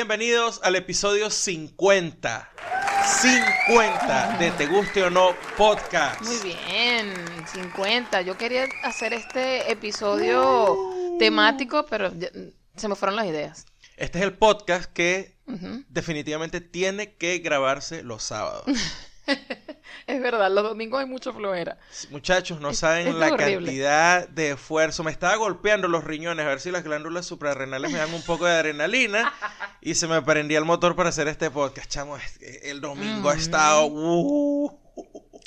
Bienvenidos al episodio 50. 50 de Te Guste o No Podcast. Muy bien, 50. Yo quería hacer este episodio temático, pero se me fueron las ideas. Este es el podcast que definitivamente tiene que grabarse los sábados. Es verdad, los domingos hay mucho flojera. Muchachos, no Es- saben es la horrible. cantidad de esfuerzo. Me estaba golpeando los riñones a ver si las glándulas suprarrenales me dan un poco de adrenalina y se me prendía el motor para hacer este podcast. Chamo, el domingo ha Mm. estado... uh,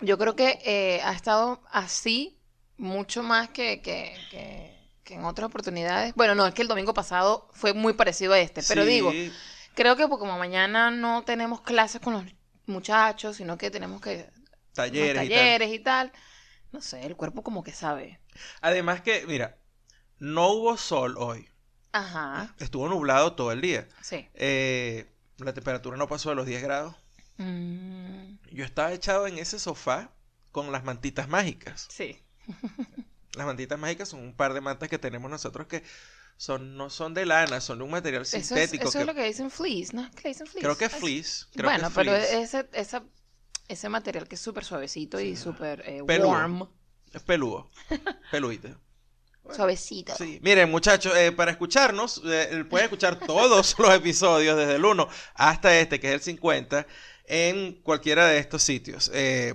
Yo creo que eh, ha estado así mucho más que, que, que- que en otras oportunidades. Bueno, no, es que el domingo pasado fue muy parecido a este, pero sí, digo, creo que como mañana no tenemos clases con los muchachos, sino que tenemos que talleres y tal. y tal. No sé, el cuerpo como que sabe. Además que, mira, no hubo sol hoy. Ajá, Estuvo nublado todo el día. sí. Eh, la temperatura no pasó de los 10 grados. Mm, Yo estaba echado en ese sofá con las mantitas mágicas. sí. Las mantitas mágicas son un par de mantas que tenemos nosotros que son, no son de lana, son de un material Eso es, sintético. eso que- es lo que dicen fleece, ¿no? ¿Qué dicen fleece? Creo que es fleece. Creo bueno, que es pero fleece. ese, esa, ese material que es súper suavecito y súper eh, Peludo. warm, Es peludo. Peludito. suavecito. Sí. Miren, muchachos, eh, para escucharnos, eh, pueden escuchar todos los episodios, desde el 1 hasta este, que es el 50, en cualquiera de estos sitios. Eh,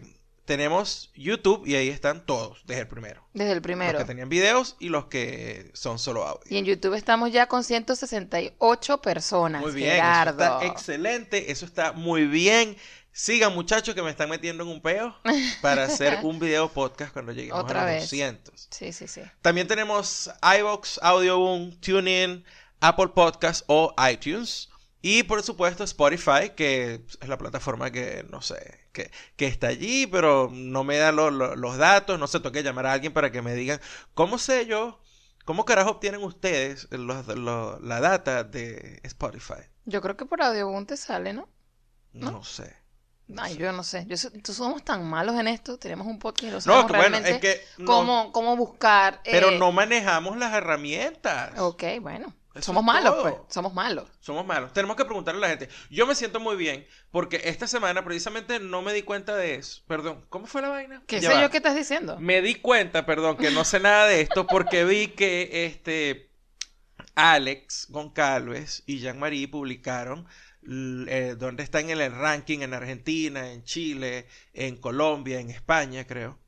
tenemos YouTube y ahí están todos, desde el primero. Desde el Los primero. que tenían videos y los que son solo audio. Y en YouTube estamos ya con 168 personas. Muy bien, eso está excelente, eso está muy bien. Sigan muchachos que me están metiendo en un peo para hacer un video podcast cuando lleguemos Otra a los vez. 200. Sí, sí, sí. También tenemos iVoox, Audioboom, TuneIn, Apple Podcast o iTunes. Y por supuesto Spotify, que es la plataforma que, no sé, que, que está allí, pero no me da lo- lo- los datos, no sé, tengo que llamar a alguien para que me digan, ¿cómo sé yo? ¿Cómo carajo obtienen ustedes los- la data de Spotify? Yo creo que por Audioboom te sale, ¿no? No, ¿No? sé. no Ay, sé. yo no sé. Yo, somos tan malos en esto. Tenemos un podcast y no bueno, es que no- cómo, cómo buscar. pero eh, no manejamos las herramientas. Ok, bueno. Eso somos malos, todo. pues. Somos malos. Somos malos. Tenemos que preguntarle a la gente. Yo me siento muy bien porque esta semana precisamente no me di cuenta de eso. Perdón, ¿cómo fue la vaina? ¿Qué Ya sé va. yo qué estás diciendo? Me di cuenta, perdón, que no sé nada de esto porque vi que este Alex Goncalves y Jean-Marie publicaron eh, dónde están en el ranking en Argentina, en Chile, en Colombia, en España, creo.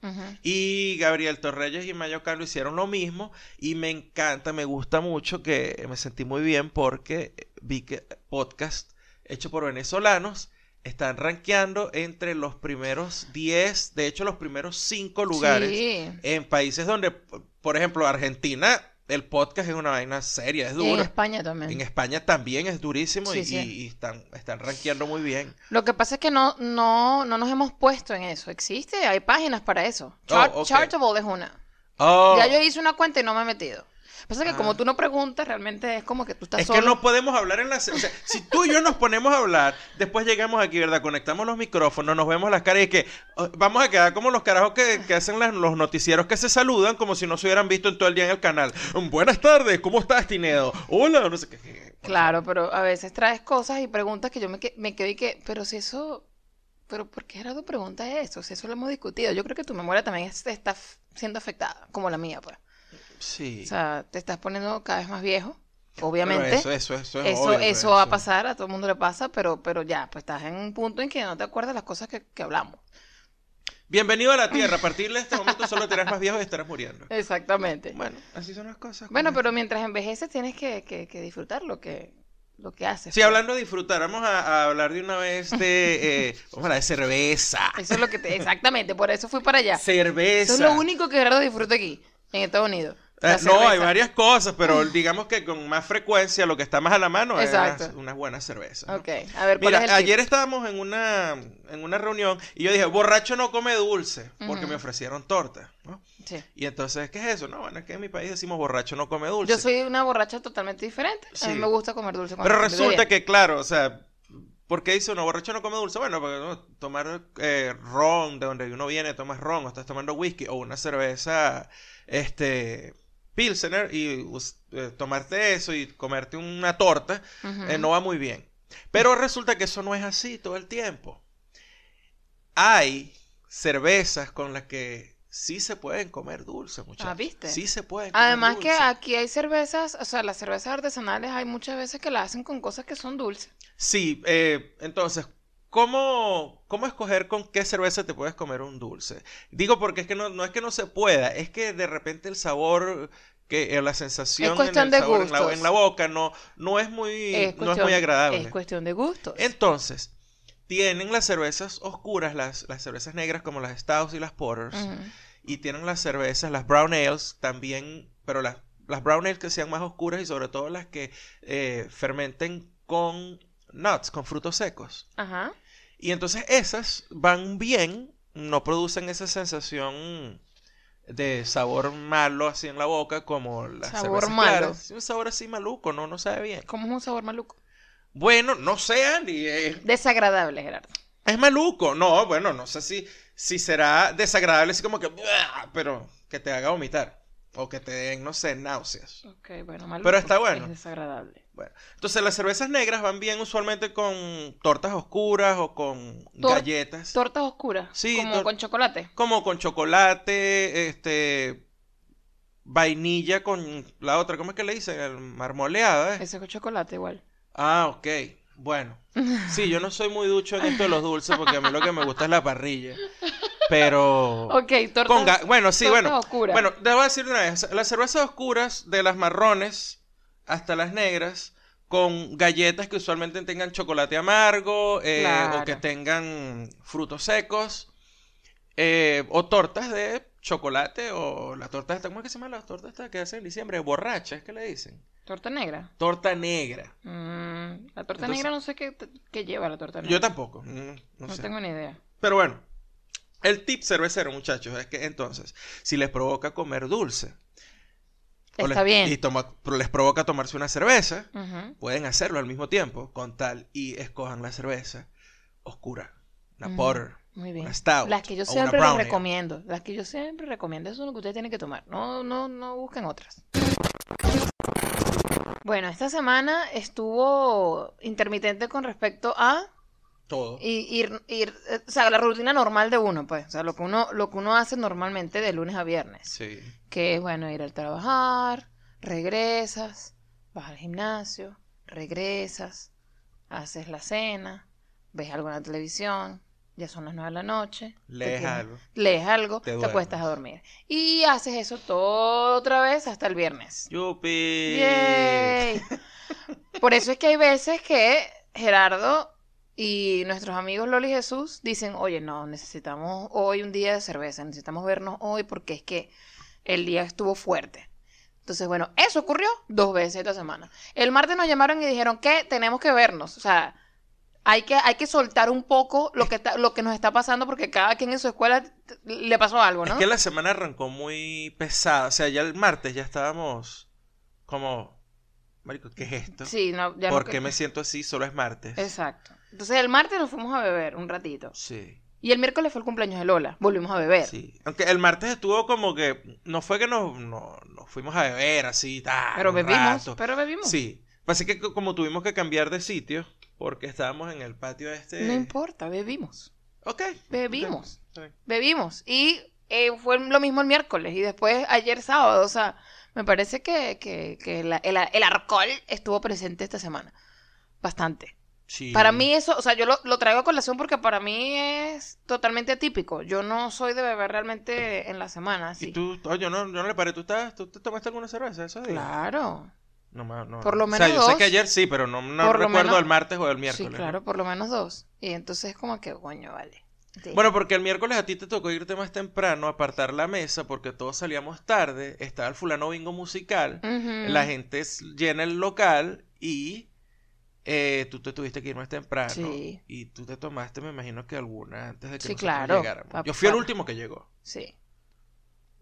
Y Gabriel Torreyes y Mayo Carlos hicieron lo mismo y me encanta, me gusta mucho que me sentí muy bien porque vi que podcast hecho por venezolanos están rankeando entre los primeros 10, de hecho los primeros 5 lugares Sí. en países donde, por ejemplo, Argentina, el podcast es una vaina seria, es Y en. España también. En España también es durísimo y, Sí, están, están rankeando muy bien. Lo que pasa es que no, no, no nos hemos puesto en eso. Existe, hay páginas para eso. Oh, Chart- ok. Chartable es una. Oh, Ya yo hice una cuenta y no me he metido. Pasa que Ah. como tú no preguntas, realmente es como que tú estás Es solo. que no podemos hablar en la... se- O sea, si tú y yo nos ponemos a hablar, después llegamos aquí, ¿verdad? Conectamos los micrófonos, nos vemos las caras y que oh, vamos a quedar como los carajos que, que hacen las- los noticieros que se saludan como si no se hubieran visto en todo el día en el canal. Mm, Buenas tardes, ¿cómo estás, Tinedo? Hola, no sé qué. Claro, pero a veces traes cosas y preguntas que yo me, que- me quedo y que, pero si eso, pero ¿por qué Gerardo pregunta eso? Si eso lo hemos discutido. Yo creo que tu memoria también es- está siendo afectada, como la mía, pues. Sí. O sea, te estás poniendo cada vez más viejo, Pero obviamente. eso, eso, eso es Eso, obvio, pues, eso va a pasar, a todo el mundo le pasa, pero, pero ya, pues estás en un punto en que no te acuerdas las cosas que, que hablamos. Bienvenido a la Tierra. A partir de este momento solo te más viejo y estarás muriendo. Exactamente. Bueno, así son las cosas. Bueno, como- pero mientras envejeces tienes que, que- que disfrutar lo que, lo que haces. Sí, pues. hablando de disfrutar, vamos a, a hablar de una vez de... eh, vamos a hablar de cerveza. Eso es lo que te... Exactamente, por eso fui para allá. Cerveza. Eso es lo único que Gerardo disfruta aquí, en Estados Unidos. Eh, no, hay varias cosas, pero digamos que con más frecuencia lo que está más a la mano Exacto. es unas buenas cervezas. ¿no? Ok, a ver, ¿cuál Mira, es el tip? ayer estábamos en una, en una reunión y yo dije, borracho no come dulce, porque me ofrecieron torta. ¿no? Sí. Y entonces, ¿qué es eso? No, bueno, es que en mi país decimos borracho no come dulce. Yo soy una borracha totalmente diferente. A mí Sí. me gusta comer dulce. Pero resulta que, claro, o sea, ¿por qué dice uno borracho no come dulce? Bueno, porque ¿no? tomar eh, ron, de donde uno viene, tomas ron, o estás tomando whisky, o una cerveza, este, Pilsener y eh, tomarte eso y comerte una torta, eh, no va muy bien. Pero resulta que eso no es así todo el tiempo. Hay cervezas con las que sí se pueden comer dulce, muchachos. Ah, ¿viste? Sí se pueden comer Además que aquí hay cervezas, o sea, las cervezas artesanales hay muchas veces que las hacen con cosas que son dulces. Sí, eh, entonces, ¿cómo, ¿cómo escoger con qué cerveza te puedes comer un dulce? Digo porque es que no, no es que no se pueda, es que de repente el sabor, que eh, la sensación en cuestión el sabor en la, en boca no, no es muy, Es no es muy agradable. Es cuestión de gustos. Entonces, tienen las cervezas oscuras, las, las cervezas negras como las Stouts y las Porters, y tienen las cervezas, las Brown Ales también, pero las, las Brown Ales que sean más oscuras y sobre todo las que eh, fermenten con nuts, con frutos secos. Ajá. Y entonces esas van bien, no producen esa sensación de sabor malo así en la boca como las Sabor cervezas malo. claras. Un sabor así maluco, no, no sabe bien. ¿Cómo es un sabor maluco? Bueno, no sé, Andy, es, Desagradable, Gerardo. es maluco. No, bueno, no sé si, si será desagradable así como que, pero que te haga vomitar o que te den, no sé, náuseas. Ok, bueno, maluco. Pero está bueno. Es desagradable. Bueno, entonces las cervezas negras van bien usualmente con tortas oscuras o con Tor- galletas. Tortas oscuras. Sí, Como tor- con chocolate. como con chocolate, este, vainilla con la otra, ¿cómo es que le dicen? El marmoleada, ¿eh? Ese es con chocolate igual. Ah, ok. Bueno. Sí, yo no soy muy ducho en esto de los dulces porque a mí lo que me gusta es la parrilla. Pero... Ok, tortas. Con ga- bueno, sí, tortas bueno. oscuras. Bueno, te voy a decir de una vez. Las cervezas oscuras, de las marrones hasta las negras, con galletas que usualmente tengan chocolate amargo eh, o que tengan frutos secos, eh, o tortas de chocolate, o la torta esta, ¿cómo es que se llama la torta esta que hacen en diciembre? Borracha, es que le dicen. Torta negra. Torta negra. Mm, la torta Entonces- negra no sé qué, qué lleva la torta negra. Yo tampoco, mm, no, No sé. tengo ni idea. Pero bueno, el tip cervecero, muchachos, es que entonces, si les provoca comer dulce, o Está les- bien. y toma- les provoca tomarse una cerveza, pueden hacerlo al mismo tiempo, con tal y escojan la cerveza oscura, una Ujú. porter, Muy bien. una stout, Las que yo siempre les recomiendo. Las que yo siempre recomiendo. Eso es lo que ustedes tienen que tomar. No, no, no busquen otras. Bueno, esta semana estuvo intermitente con respecto a todo. i- ir, ir, eh, o sea, la rutina normal de uno, pues. O sea, lo que uno, lo que uno hace normalmente de lunes a viernes. Sí. Que es, bueno, ir al trabajar, regresas, vas al gimnasio, regresas, haces la cena, ves algo en la televisión, ya son las nueve de la noche. Lees tienes- algo. Lees algo, Te te, acuestas a dormir. Y haces eso todo otra vez hasta el viernes. Yupi. ¡Yay! Por eso es que hay veces que Gerardo y nuestros amigos Loli y Jesús dicen, oye, no, necesitamos hoy un día de cerveza, necesitamos vernos hoy porque es que el día estuvo fuerte. Entonces, bueno, eso ocurrió dos veces esta semana. El martes nos llamaron y dijeron que tenemos que vernos. O sea, hay que, hay que soltar un poco lo que, está, lo que nos está pasando porque cada quien en su escuela le pasó algo, ¿no? Es que la semana arrancó muy pesada. O sea, ya el martes ya estábamos como, Marico, ¿qué es esto? Sí, no, ya no ¿Por que- qué me siento así? Solo es martes. Exacto. Entonces el martes nos fuimos a beber un ratito. Sí. Y el miércoles fue el cumpleaños de Lola. Volvimos a beber. Sí. Aunque el martes estuvo como que. No fue que nos, no- nos fuimos a beber así, tal. Pero bebimos. rato. Pero bebimos. Sí. Así que co- como tuvimos que cambiar de sitio, porque estábamos en el patio este. No importa, bebimos. Ok. Bebimos. Bebimos. Y eh, fue lo mismo el miércoles. Y después ayer sábado. O sea, me parece que, que, que la- el, el alcohol estuvo presente esta semana. Bastante. Sí. Para mí eso, o sea, yo lo, lo traigo a colación porque para mí es totalmente atípico. Yo no soy de beber realmente en la semana, ¿Y así. tú? Oye, no, yo no le paré. ¿Tú, estás, ¿Tú te tomaste alguna cerveza días? Claro. No, no. Por lo O sea, menos yo sé dos. que ayer sí, pero no, no recuerdo menos- el martes o el miércoles. Sí, claro, por lo menos dos. Y entonces como que, coño, vale. Sí. Bueno, porque el miércoles a ti te tocó irte más temprano, apartar la mesa, porque todos salíamos tarde, estaba el fulano bingo musical, la gente llena el local y eh, tú te tuviste que ir más temprano. Sí. Y tú te tomaste, me imagino que alguna antes de que Sí, nosotros claro. llegáramos. Yo fui el último que llegó. Sí.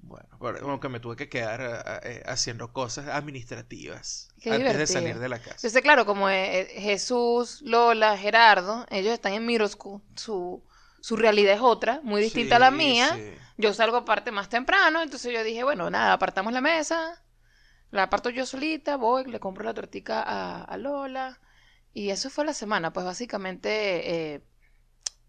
Bueno, pero como que me tuve que quedar a- eh, haciendo cosas administrativas Qué antes de salir de la casa. Entonces, claro, como eh, eh, Jesús, Lola, Gerardo, ellos están en Miroscu, su, su realidad es otra, muy distinta a la mía. sí. Yo salgo aparte más temprano, entonces yo dije, bueno, nada, apartamos la mesa, La parto yo solita, voy, le compro la tortica a, a Lola. Y eso fue la semana, pues básicamente eh,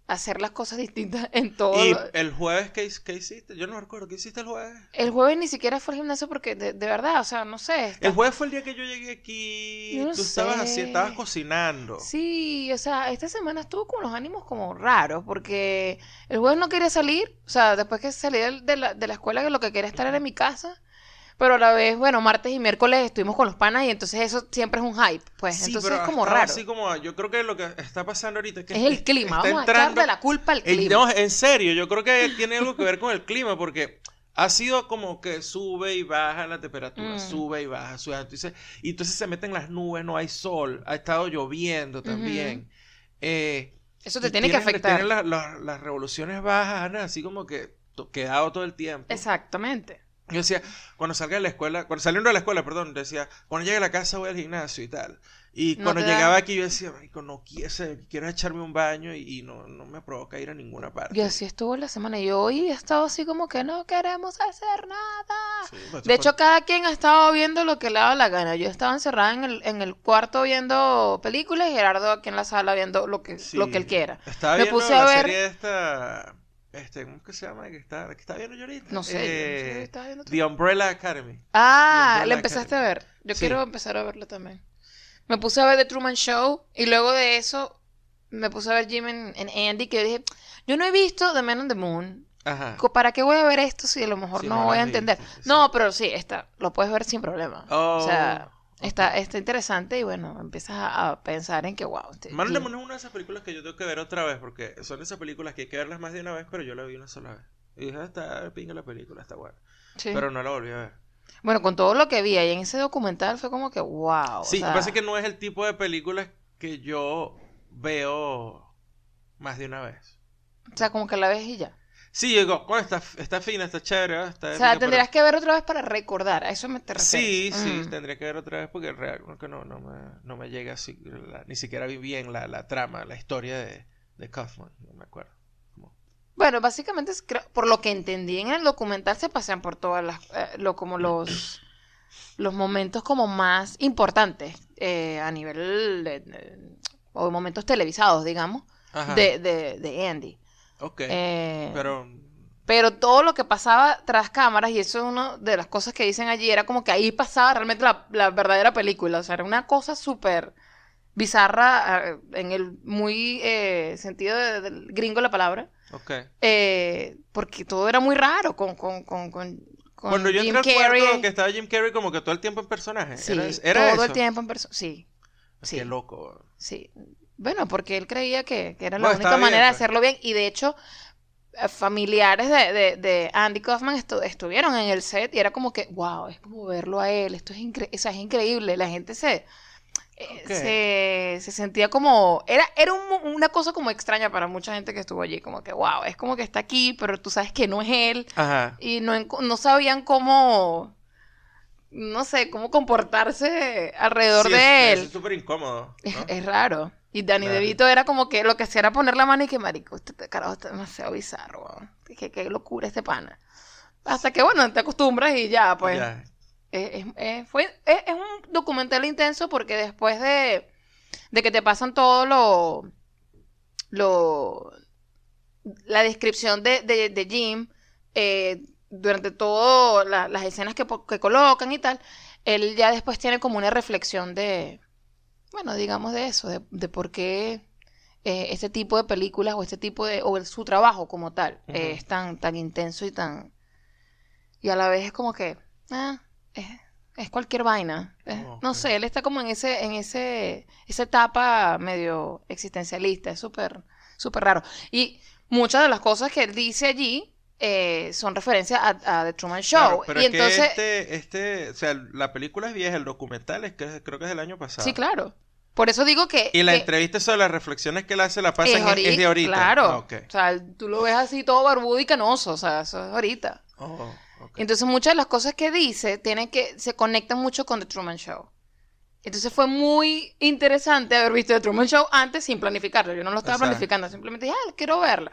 hacer las cosas distintas en todo. ¿Y el jueves qué, qué hiciste? Yo no me recuerdo. ¿Qué hiciste el jueves? El jueves ni siquiera fue al gimnasio porque de, de verdad, o sea, no sé. está- El jueves fue el día que yo llegué aquí. Yo no Tú estabas sé. así, estabas cocinando. Sí, o sea, esta semana estuvo con los ánimos como raros, porque el jueves no quería salir, o sea, después que salí de la, de la escuela, que lo que quería estar era en mi casa, pero a la vez, bueno, martes y miércoles estuvimos con los panas y entonces eso siempre es un hype, pues, Sí, entonces pero es como raro. Así como, yo creo que lo que está pasando ahorita es que Es el clima, vamos a entrando- echarle la culpa al clima. no, en serio, yo creo que tiene algo que ver con el clima porque ha sido como que sube y baja la temperatura, Mm. sube y baja, sube. Entonces, y entonces se meten las nubes, no hay sol, ha estado lloviendo también. Eh, Eso te tiene que afectar. la- la- las revoluciones bajas, así como que quedado todo el tiempo. Exactamente. Yo decía, cuando salga de la escuela, cuando saliendo de la escuela, perdón, decía, cuando llegue a la casa voy al gimnasio y tal. Y No cuando da- llegaba aquí yo decía, "Marico, no quiero, quiero echarme un baño y, y no, no me provoca ir a ninguna parte. Y así estuvo la semana. Y hoy he estado así como que no queremos hacer nada. Sí, De fue- hecho, cada quien ha estado viendo lo que le daba la gana. Yo estaba encerrada en el, en el cuarto viendo películas y Gerardo aquí en la sala viendo lo que, sí. lo que él quiera. Estaba Me viendo puse la a ver- serie esta, este, ¿cómo es que se llama? Que está, que está viendo yo ahorita. No sé, yo no sé Eh, viendo. The Umbrella Academy. Ah, Umbrella la empezaste a ver. Yo Sí. quiero empezar a verlo también. Me puse a ver The Truman Show y luego de eso me puse a ver Jim en, Andy que yo dije, yo no he visto The Man on the Moon. Ajá. ¿Para qué voy a ver esto si a lo mejor Sí, no no voy a entender? sí. No, pero sí, está, lo puedes ver sin problema. Oh, O sea, ok. Está, está interesante y bueno, empiezas a, a pensar en que, wow, Man on the Jim- Moon es una de esas películas que yo tengo que ver otra vez porque son esas películas que hay que verlas más de una vez, pero yo la vi una sola vez. Y dije, "Ah, está pinga la película, está buena. sí. Pero no la volví a ver. Bueno, con todo lo que vi ahí en ese documental fue como que, wow. Sí, o sea, es que no es el tipo de películas que yo veo más de una vez. o sea, como que la ves y ya. Sí, digo, bueno, está, está fina, está chévere, ¿eh? está O sea, tendrías que ver otra vez para recordar, a eso me te Sí, refieres. sí, Mm. tendría que ver otra vez porque real, que no, no, me, no me llega así, la- ni siquiera vi bien la, la trama, la historia de, de Kaufman, no me acuerdo. Bueno, básicamente, es- creo- por lo que entendí en el documental, se pasean por todas las, eh, lo, como los, los momentos como más importantes eh, a nivel de, de- o momentos televisados, digamos, de, de, de Andy. Ok, Eh, pero... Pero todo lo que pasaba tras cámaras, y eso es una de las cosas que dicen allí, era como que ahí pasaba realmente la, la verdadera película. O sea, era una cosa súper bizarra eh, en el muy eh, sentido de- del gringo la palabra. Ok. eh, porque todo era muy raro con, con, con, con, Cuando yo Jim entré al Carrey. cuarto que estaba Jim Carrey como que todo el tiempo en personaje. Sí, era, era todo eso. el tiempo en persona. Sí, sí. Qué loco. Sí. Bueno, porque él creía que, que era la Bueno, única bien, manera de pues. hacerlo bien. Y de hecho, eh, familiares de, de, de Andy Kaufman estu- estuvieron en el set y era como que, wow, es como verlo a él. Esto es, incre- o sea, es increíble. La gente se, eh, se, se sentía como. Era, era un- una cosa como extraña para mucha gente que estuvo allí. Como que, wow, es como que está aquí, pero tú sabes que no es él. Ajá. Y no, no sabían cómo. No sé, cómo comportarse alrededor Sí, de es- él. Es súper incómodo. Es raro. Y Danny Claro. DeVito era como que lo que hacía era poner la mano y que marico, este te- carajo está demasiado bizarro, weón. Qué, qué locura este pana. Hasta que bueno, te acostumbras y ya, pues. Ya. Es, es- es- fue, es, un documental intenso porque después de, de que te pasan todo lo. lo la descripción de, de, de Jim eh, durante todas las escenas que, que colocan y tal, él ya después tiene como una reflexión de, bueno, digamos de eso, de, de por qué eh, este tipo de películas o este tipo de, o el- su trabajo como tal eh, es tan, tan intenso y tan, y a la vez es como que, ah, es, es cualquier vaina. No sé, él está como en ese, en ese, esa etapa medio existencialista, es súper, súper raro. Y muchas de las cosas que él dice allí eh, son referencias a, a The Truman Show. Claro, pero y es que entonces, este, este, o sea, la película es vieja, el documental es que creo que es del año pasado. sí, claro. Por eso digo que... Y la que entrevista sobre las reflexiones que él hace la pasa es, de ahorita. Claro. Ah. O sea, tú lo ves así todo barbudo y canoso, o sea, eso es ahorita. Oh. Entonces muchas de las cosas que dice tienen que se conectan mucho con The Truman Show. Entonces fue muy interesante haber visto The Truman Show antes sin planificarlo. Yo no lo estaba Exacto. planificando, simplemente dije, ah, quiero verla.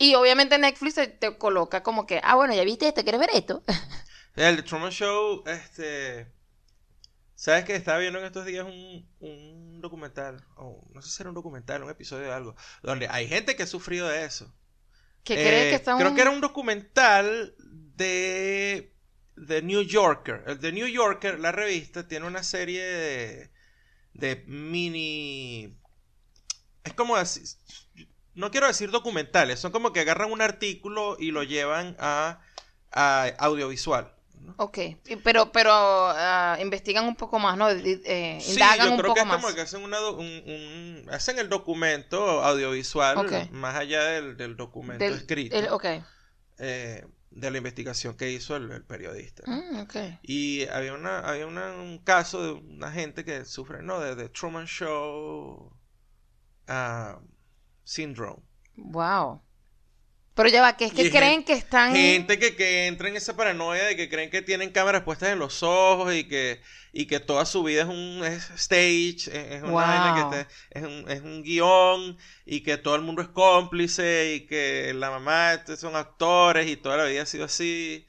Y obviamente Netflix te, coloca como que, ah, bueno, ya viste esto, ¿quieres ver esto? El The Truman Show, este... ¿Sabes que estaba viendo en estos días un, un documental? O no sé si era un documental, un episodio de algo. Donde hay gente que ha sufrido de eso. ¿Qué crees Eh, que está Creo un- que era un documental de The New Yorker. El The New Yorker, la revista, tiene una serie de, de mini... Es como así... No quiero decir documentales, son como que agarran un artículo y lo llevan a, a audiovisual. ¿no? Ok, pero, pero ah, investigan un poco más, ¿no? Eh, Sí, indagan yo un creo poco que es más. como que hacen, una un, un- hacen el documento audiovisual más allá del, del documento Del- escrito el- ok. eh, de la investigación que hizo el, el periodista. ¿no? Mm, ok. Y había una, había una- un caso de una gente que sufre, ¿no? De, de Truman Show ah, Syndrome. Wow. Pero ya va, que es que creen que están... Gente que, que entra en esa paranoia de que creen que tienen cámaras puestas en los ojos y que, y que toda su vida es un es stage, es, Wow. que te- es, un, es un guion y que todo el mundo es cómplice y que la mamá son actores y toda la vida ha sido así.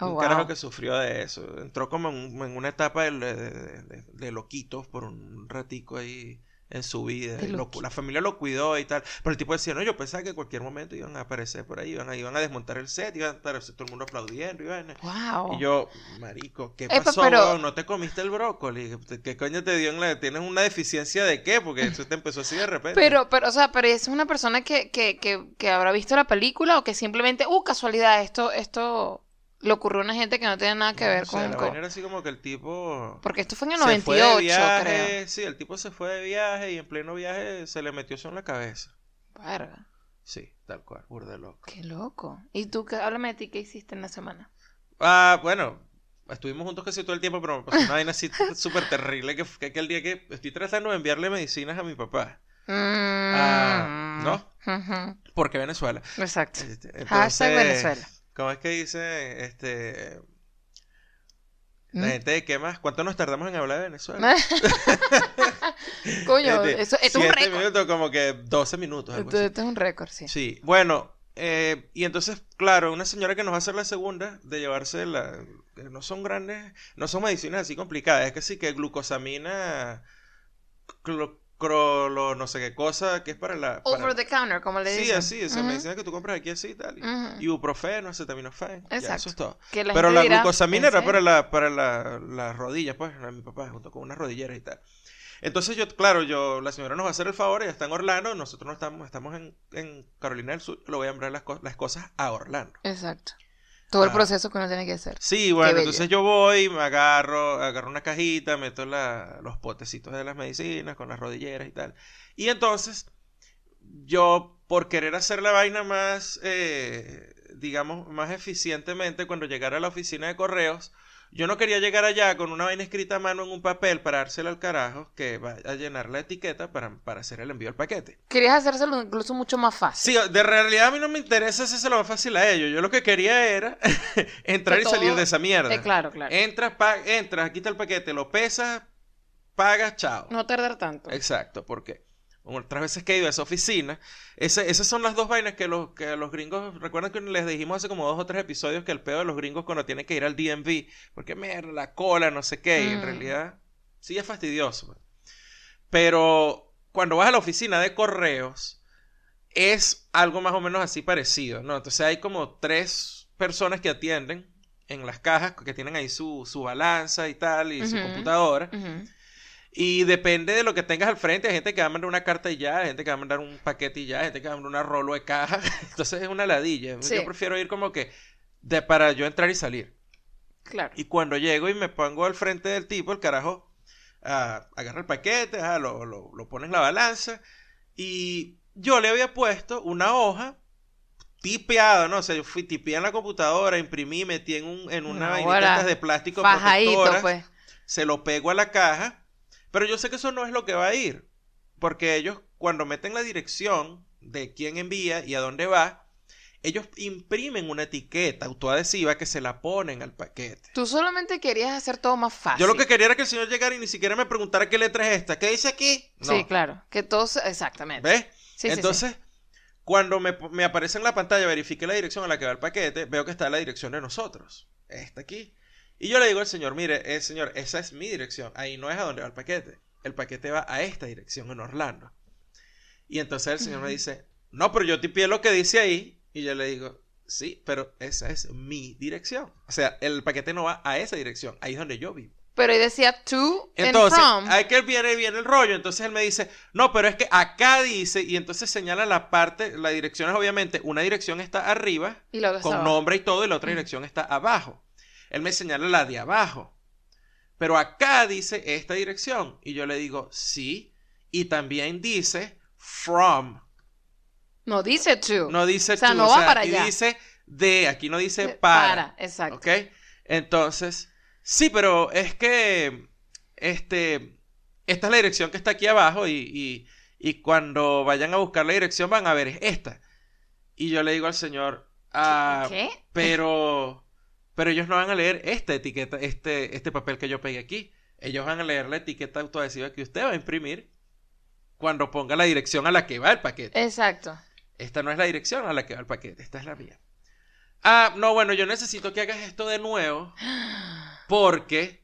Oh, un carajo que sufrió de eso. Entró como en, en una etapa de, de, de- de- de loquitos por un ratico ahí en su vida. Y lo- la familia lo cuidó y tal. Pero el tipo decía, no, yo pensaba que en cualquier momento iban a aparecer por ahí, iban a, iban a desmontar el set, iban a estar todo el mundo aplaudiendo. Y, vaina. Wow. y yo, marico, ¿qué Epa, pasó? pero-? ¿No te comiste el brócoli? ¿Qué coño te dio en la... ¿Tienes una deficiencia de qué? Porque eso te empezó así de repente. Pero, pero, o sea, pero es una persona que, que, que, que habrá visto la película o que simplemente, uh, casualidad, esto, esto le ocurrió a una gente que no tiene nada que No ver sé, con, la vaina era así como que el tipo... Porque esto fue en el se fue de 98, viaje, creo. Sí, el tipo se fue de viaje y en pleno viaje se le metió eso en la cabeza. Verga, Sí, tal cual, burda loco. qué loco. ¿Y tú, qué, háblame de ti, qué hiciste en la semana? Ah, bueno, estuvimos juntos casi todo el tiempo, pero me pasó una vaina así súper terrible que fue aquel día que estoy tratando de enviarle medicinas a mi papá. Ah, Mm, ¿no? ujú, Porque Venezuela. Exacto. Este, Hashtag entonces, Venezuela. ¿Cómo es que dice este la ¿Mm? gente de qué más? ¿Cuánto nos tardamos en hablar de Venezuela? Coño, Este, eso, esto es un récord. minutos, como que 12 minutos. algo Esto, así. esto es un récord, sí. Sí, bueno, eh, y entonces, claro, una señora que nos va a hacer la segunda de llevarse la... No son grandes, no son medicinas así complicadas, es que sí que glucosamina, clo- crolo, no sé qué cosa, que es para la... para- Over the counter, como le Sí, dicen. así, esa Ujú, medicina que tú compras aquí así y tal. y- ujú. Ibuprofeno, acetaminofén, ya, Exacto. eso es todo. Que la Pero la dirá, glucosamina ¿en era para la, para la, las rodillas, pues, a mi papá, junto con unas rodilleras y tal. Entonces yo, claro, yo, la señora nos va a hacer el favor, ella está en Orlando, nosotros no estamos, estamos en, en Carolina del Sur, le voy a enviar las, co- las cosas a Orlando. Exacto. Todo el Ah. proceso que uno tiene que hacer. Sí, bueno, entonces yo voy, me agarro, agarro una cajita, meto la- los potecitos de las medicinas con las rodilleras y tal. Y entonces, yo, por querer hacer la vaina más, eh, digamos, más eficientemente, cuando llegara a la oficina de correos, yo no quería llegar allá con una vaina escrita a mano en un papel para dársela al carajo, que va a llenar la etiqueta para, para hacer el envío del paquete. Querías hacérselo incluso mucho más fácil. Sí, de realidad a mí no me interesa hacerse lo más fácil a ellos. Yo lo que quería era entrar Que y salir de esa mierda. Eh, claro, claro. Entras, pa- entras, aquí está el paquete, lo pesas, pagas, chao. No tardar tanto. Exacto, porque otras veces que he ido a esa oficina, ese- esas son las dos vainas que los, que los gringos, recuerdan que les dijimos hace como dos o tres episodios que el pedo de los gringos cuando tienen que ir al DMV, porque mierda, la cola, no sé qué, y en Mm. realidad sí es fastidioso. pues. Pero cuando vas a la oficina de correos, es algo más o menos así parecido, ¿no? Entonces hay como tres personas que atienden en las cajas, que tienen ahí su, su balanza y tal, y su computadora. Ujú. Y depende de lo que tengas al frente, hay gente que va a mandar una carta y ya, hay gente que va a mandar un paquete y ya, hay gente que va a mandar una rolo de caja. Entonces es una ladilla. Sí. Yo prefiero ir como que de para yo entrar y salir. Claro. Y cuando llego y me pongo al frente del tipo, el carajo ah, agarra el paquete, ah, lo, lo, lo pone en la balanza. Y yo le había puesto una hoja tipeada, ¿no? O sea, yo fui tipeé en la computadora, imprimí, metí en, un, en una No, vainita de plástico Fajadito, pues. se lo pego a la caja, pero yo sé que eso no es lo que va a ir, porque ellos cuando meten la dirección de quién envía y a dónde va, ellos imprimen una etiqueta autoadhesiva que se la ponen al paquete. Tú solamente querías hacer todo más fácil. Yo lo que quería era que el señor llegara y ni siquiera me preguntara qué letra es esta, qué dice aquí. No. Sí, claro. Que todos, exactamente. ¿Ves? Sí, sí, Entonces, cuando me, me aparece en la pantalla, verifique la dirección a la que va el paquete, veo que está la dirección de nosotros. esta aquí. Y yo le digo al señor, mire, eh, señor, esa es mi dirección. Ahí no es a donde va el paquete. El paquete va a esta dirección en Orlando. Y entonces el señor me dice, no, pero yo tipié lo que dice ahí. Y yo le digo, sí, pero esa es mi dirección. O sea, el paquete no va a esa dirección. Ahí es donde yo vivo. Pero ahí decía to and Entonces, from. hay que viene, viene el rollo. Entonces él me dice, no, pero es que acá dice, y entonces señala la parte, la dirección es obviamente, una dirección está arriba, Y con nombre y todo, y la otra dirección está abajo. Él me señala la de abajo. Pero acá dice esta dirección. Y yo le digo, sí. Y también dice from. No dice to. No dice O sea, to, no va para allá. dice de, aquí no dice Eh, para. exacto. ¿Ok? Entonces, sí, pero es que, este, esta es la dirección que está aquí abajo y, y, y cuando vayan a buscar la dirección van a ver es esta. Y yo le digo al señor, ah, ¿Qué? pero, pero ellos no van a leer esta etiqueta, este, este papel que yo pegué aquí. Ellos van a leer la etiqueta autoadhesiva que usted va a imprimir cuando ponga la dirección a la que va el paquete. Exacto. Esta no es la dirección a la que va el paquete, esta es la mía. Ah, no, bueno, yo necesito que hagas esto de nuevo porque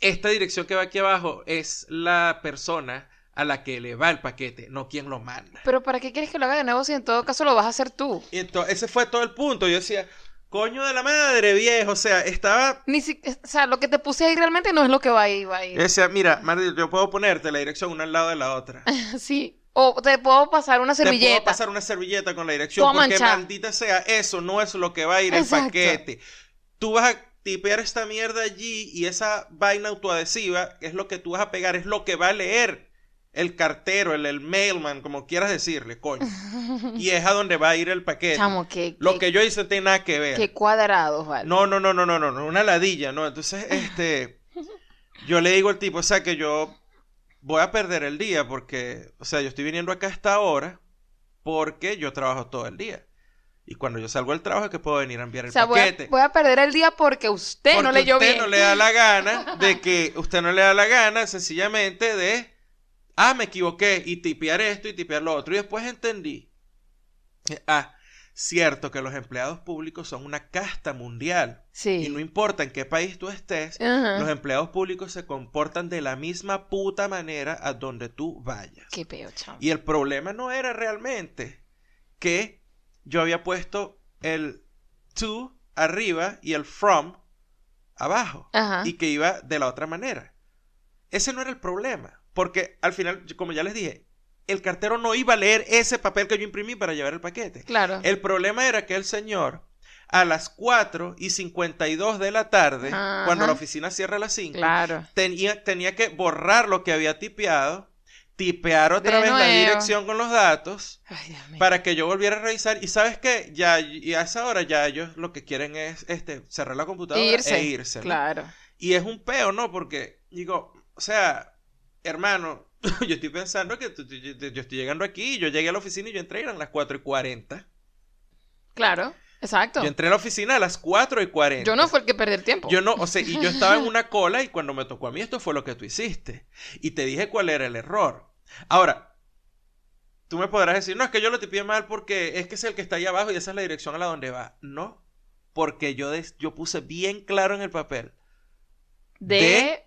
esta dirección que va aquí abajo es la persona a la que le va el paquete, no quien lo manda. Pero ¿para qué quieres que lo haga de nuevo si en todo caso lo vas a hacer tú? Y entonces, ese fue todo el punto. Yo decía, coño de la madre, viejo. O sea, estaba. Ni si- o sea, lo que te puse ahí realmente no es lo que va ahí, va ahí. Yo decía, mira, Mardi, yo puedo ponerte la dirección una al lado de la otra. Sí. O te puedo pasar una Te puedo servilleta. pasar una servilleta con la dirección porque maldita sea, eso no es lo que va a ir el Exacto. paquete. Tú vas a tipear esta mierda allí y esa vaina autoadhesiva es lo que tú vas a pegar, es lo que va a leer el cartero, el, el mailman, como quieras decirle, coño. Y es a donde va a ir el paquete. Chamo, qué, Lo que yo hice no tiene nada que ver. qué cuadrados, vale. No, no, no, no, no, no, no, una ladilla, ¿no? Entonces, este, yo le digo al tipo, o sea, que yo voy a perder el día porque, o sea, yo estoy viniendo acá a esta hora porque yo trabajo todo el día. Y cuando yo salgo del trabajo es que puedo venir a enviar el o sea, voy a, paquete. voy a perder el día porque usted no leyó usted bien. no le da la gana de que usted no le da la gana sencillamente de, ah, me equivoqué y tipear esto y tipear lo otro. Y después entendí, eh, ah, cierto que los empleados públicos son una casta mundial. Sí. Y no importa en qué país tú estés, los empleados públicos se comportan de la misma puta manera a donde tú vayas. Qué peo, chamo. Y el problema no era realmente que yo había puesto el to arriba y el from abajo. Y que iba de la otra manera. Ese no era el problema. Porque al final, como ya les dije, el cartero no iba a leer ese papel que yo imprimí para llevar el paquete. Claro. El problema era que el señor, a las 4 y 52 de la tarde, Ajá. cuando la oficina cierra a las 5, Claro. tenía, tenía que borrar lo que había tipeado, tipear otra De vez la dirección con los datos, Ay, para que yo volviera a revisar. Y sabes qué, ya y a esa hora ya ellos lo que quieren es este, cerrar la computadora Irse. e irse. Claro. Y es un peo, ¿no? Porque digo, o sea, hermano, yo estoy pensando que yo, yo estoy llegando aquí, yo llegué a la oficina y yo entré, eran las 4 y 40. Claro. Exacto. Yo entré a la oficina a las 4 y 40. Yo no fue el que perdí el tiempo. Yo no, o sea, y yo estaba en una cola y cuando me tocó a mí esto fue lo que tú hiciste. Y te dije cuál era el error. Ahora, tú me podrás decir, no, es que yo lo tipié mal porque es que es el que está ahí abajo y esa es la dirección a la donde va. No, porque yo, des- yo puse bien claro en el papel. de, de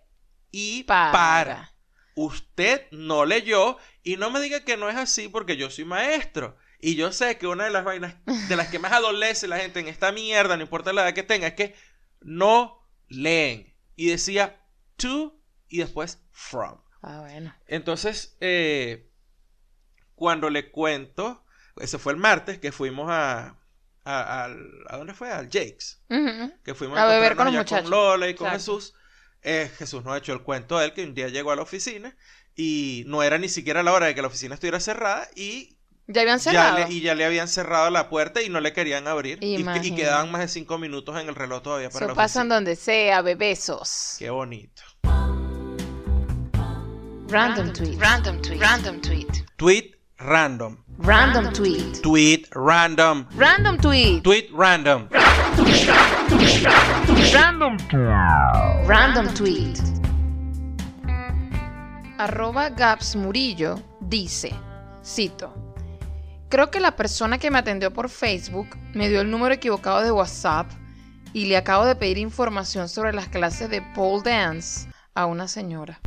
y para. para. Usted no leyó y no me diga que no es así porque yo soy maestro. Y yo sé que una de las vainas de las que más adolece la gente en esta mierda, no importa la edad que tenga, es que no leen. Y decía to y después from. Ah, bueno. Entonces, eh, cuando le cuento, ese fue el martes que fuimos a, a, al- ¿a dónde fue? Al Jake's que fuimos A beber con los. Lola y con Exacto. Jesús. Eh, Jesús nos ha hecho el cuento de él que un día llegó a la oficina y no era ni siquiera la hora de que la oficina estuviera cerrada y Ya habían ya, cerrado. le, y ya le habían cerrado la puerta y no le querían abrir. Y, quedaban más de cinco minutos en el reloj todavía para Eso la pasan oficina. donde sea, bebesos. Qué bonito. Random tweet. Random tweet. Random tweet. Tweet random. Random tweet. Tweet random. Random tweet. Tweet random. Random. Random tweet. Arroba Gaps Murillo dice, cito, creo que la persona que me atendió por Facebook me dio el número equivocado de WhatsApp y le acabo de pedir información sobre las clases de pole dance a una señora.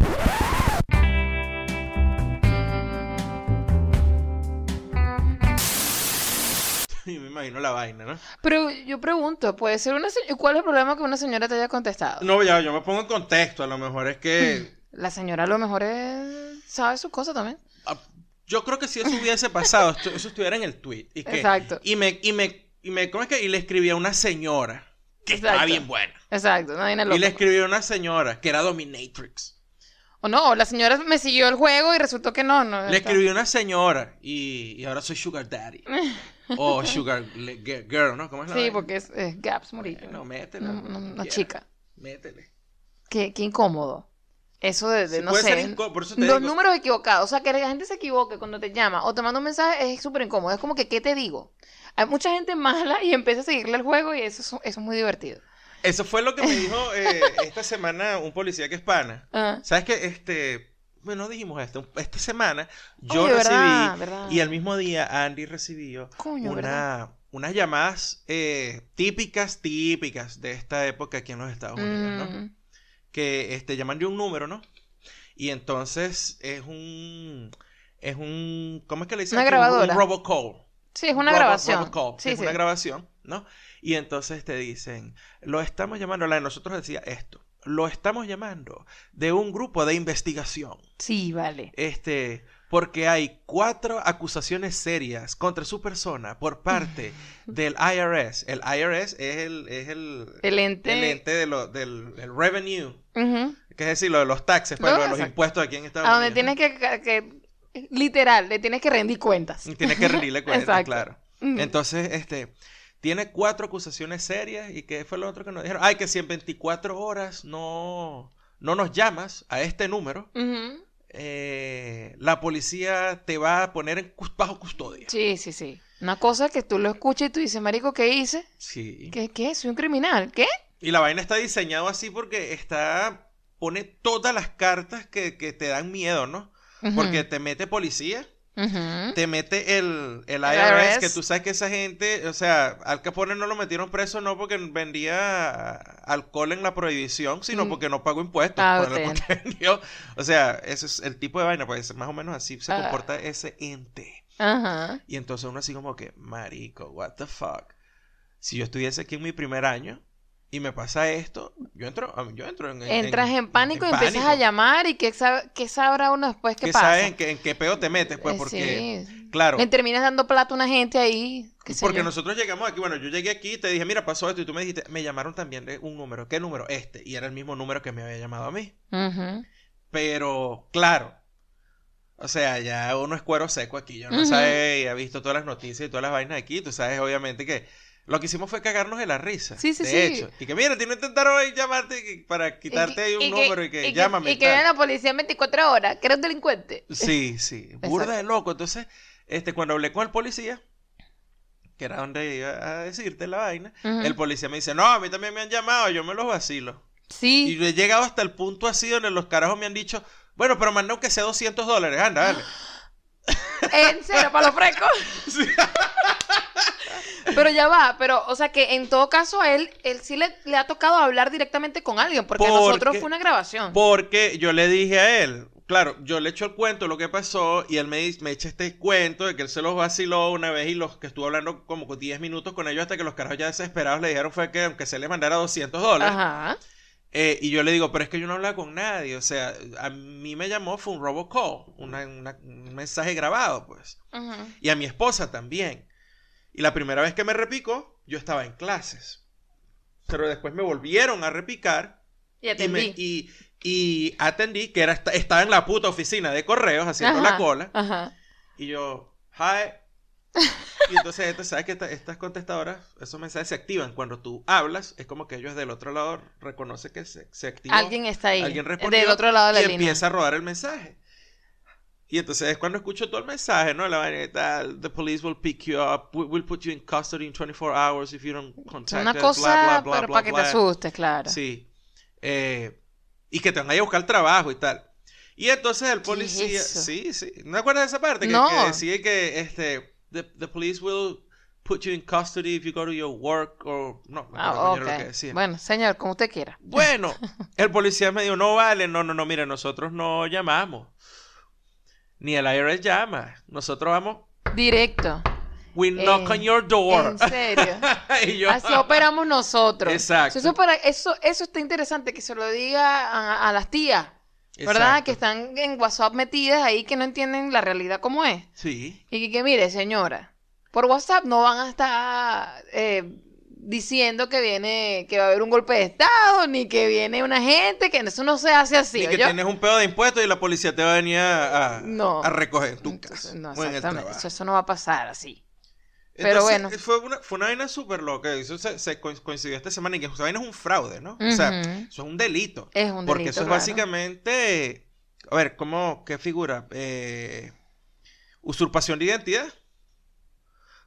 Imagino la vaina, ¿no? Pero yo pregunto, ¿puede ser una? ¿Cuál es el problema que una señora te haya contestado? No, ya, yo me pongo en contexto. A lo mejor es que. La señora a lo mejor es... sabe sus cosas también. ah, Yo creo que si eso hubiese pasado, eso estuviera en el tweet. Y que, Exacto. Y me, y me, y me, ¿cómo es que? Y le escribí a una señora que estaba Exacto. bien buena. Exacto, nadie Y le escribí a una señora que era dominatrix. O no, la señora me siguió el juego y resultó que no, no. Le está- escribí a una señora y, y ahora soy sugar daddy. o sugar girl, ¿no? ¿Cómo es la Sí, vaina? porque es, es gaps morir. No, métele. No, no, no, quieras. chica. Métele. Qué, qué incómodo. Eso de, de Sí, no sé. por eso te los digo. números equivocados. O sea, que la gente se equivoque cuando te llama o te manda un mensaje es súper incómodo. Es como que, ¿qué te digo? Hay mucha gente mala y empieza a seguirle el juego y eso, es- eso es muy divertido. Eso fue lo que me dijo eh, esta semana un policía que es pana. Ah. ¿Sabes qué? Este, bueno, dijimos esto. Esta semana yo Oye, recibí verdad, verdad. y al mismo día Andy recibió Coño, una, unas llamadas eh, típicas, típicas de esta época aquí en los Estados Unidos, ¿no? Que este, llaman de un número, ¿no? Y entonces es un, es un, ¿cómo es que le dicen? Una? Un- grabadora. Un robocall. Sí, es una Robo- grabación. robocall, Sí, es sí. una grabación, ¿no? Y entonces te dicen, lo estamos llamando, la de nosotros decía esto, lo estamos llamando de un grupo de investigación, Sí, vale. este, porque hay cuatro acusaciones serias contra su persona por parte del IRS. El IRS es el, es el, El ente. el ente de lo- del el revenue, Ujú. que es decir, lo de los taxes, pues, Lo- lo de los exacto. impuestos aquí en Estados A donde Unidos. tienes que, que- Literal, le tienes que rendir cuentas. Tienes que rendirle cuentas, claro. Entonces, este, tiene cuatro acusaciones serias y que fue lo otro que nos dijeron. Ay, que si en 24 horas no, no nos llamas a este número, eh, la policía te va a poner en bajo custodia. Sí, sí, sí. Una cosa que tú lo escuchas y tú dices, marico, ¿qué hice? Sí. ¿Qué, qué? ¿Soy un criminal? ¿Qué? Y la vaina está diseñado así porque está, pone todas las cartas que, que te dan miedo, ¿no? Porque te mete policía, Te mete el, el El IRS, que tú sabes que esa gente, o sea, Al Capone no lo metieron preso no porque vendía alcohol en la prohibición, sino Mm. porque no pagó impuestos. Ah, pues, porque vendió. O sea, ese es el tipo de vaina, pues más o menos así se Ah. comporta ese ente. Ajá. Y entonces uno así como que, marico, what the fuck. Si yo estuviese aquí en mi primer año y me pasa esto, yo entro, yo entro en, en- Entras en, pánico y empiezas a llamar y qué, sabe, qué sabrá uno después qué Que pasa. sabes en qué, en qué peo te metes, pues, Eh, porque, sí. claro. Le terminas dando plata a una gente ahí. Porque yo. nosotros llegamos aquí, bueno, yo llegué aquí, te dije, mira, pasó esto, y tú me dijiste, me llamaron también de un número. ¿Qué número? Este. Y era el mismo número que me había llamado a mí. Pero, claro. O sea, ya uno es cuero seco aquí. Yo no sabe y ha visto todas las noticias y todas las vainas aquí. Tú sabes, obviamente, que lo que hicimos fue cagarnos de la risa. Sí, sí, de sí. hecho. Y que, mira, no intentaron ahí llamarte y- para quitarte ahí un Y que- número y que, y llámame. Y y que viene la policía en 24 horas, que eres un delincuente. Sí, sí, burda de loco. Entonces, este, cuando hablé con el policía, que era donde iba a decirte la vaina, el policía me dice, no, a mí también me han llamado, yo me los vacilo. Y Sí. yo he llegado hasta el punto así donde los carajos me han dicho, bueno, pero manda aunque sea 200 dólares, anda, dale. En serio, para los frescos. Sí. Pero ya va, pero, o sea que en todo caso a él, él sí le, le ha tocado hablar directamente con alguien, porque a nosotros Porque- fue una grabación. Porque yo le dije a él, claro, yo le echo el cuento de lo que pasó y él me, me echa este cuento de que él se los vaciló una vez y los que estuvo hablando como con 10 minutos con ellos hasta que los carajos ya desesperados le dijeron fue que aunque se les mandara 200 dólares. Ajá. Eh, y yo le digo, pero es que yo no hablaba con nadie. O sea, a mí me llamó, fue un robocall, una- una- un mensaje grabado, pues. Ujú. Y a mi esposa también. Y la primera vez que me repicó, yo estaba en clases. Pero después me volvieron a repicar Y y, me- atendí. y, y atendí, que era, estaba en la puta oficina de correos haciendo la Ajá, cola. Ajá. Y yo, hi. Y entonces, esto, ¿sabes que esta- estas contestadoras, esos mensajes se activan cuando tú hablas? Es como que ellos del otro lado reconocen que se, se activó. Alguien está ahí. Alguien respondió Del otro lado de la y línea. empieza a rodar el mensaje. Y entonces es cuando escucho todo el mensaje, ¿no? La vaina the police will pick you up, we- we'll put you in custody in 24 hours if you don't contact Una us, cosa, bla, bla, pero bla, para que te bla". asustes, claro. Sí. Eh, y que te van a ir a buscar trabajo y tal. Y entonces el ¿Qué es policía, eso? sí, sí. ¿No acuerdas de esa parte? Que, No. que decía que este, the, the police will put you in custody if you go to your work or no, no Ah, recuerdo lo que decía. Bueno, señor, como usted quiera. Bueno, el policía me dijo, no vale, no, no, no, mire, nosotros no llamamos. Ni el IRS llama. Nosotros vamos, Directo. we knock En- on your door. En serio. yo, Así operamos nosotros. Exacto. Eso, para, eso, eso está interesante que se lo diga a, a las tías, ¿verdad? Exacto. Que están en WhatsApp metidas ahí que no entienden la realidad como es. Sí. Y que, que, mire, señora, por WhatsApp no van a estar eh, diciendo que viene, que va a haber un golpe de Estado, ni que viene una gente, que eso no se hace así. Ni que tienes un pedo de impuestos y la policía te va a venir a, a- No. a recoger tu casa. no, o en el exactamente. trabajo. Eso, eso no va a pasar así. Pero Entonces, bueno. Fue una, fue una vaina súper loca. Eso se, se co- coincidió esta semana y que esa vaina es un fraude, ¿no? O sea, eso es un delito. Es un Porque delito, eso es básicamente. A ver, ¿cómo? ¿Qué figura? Eh, usurpación de identidad.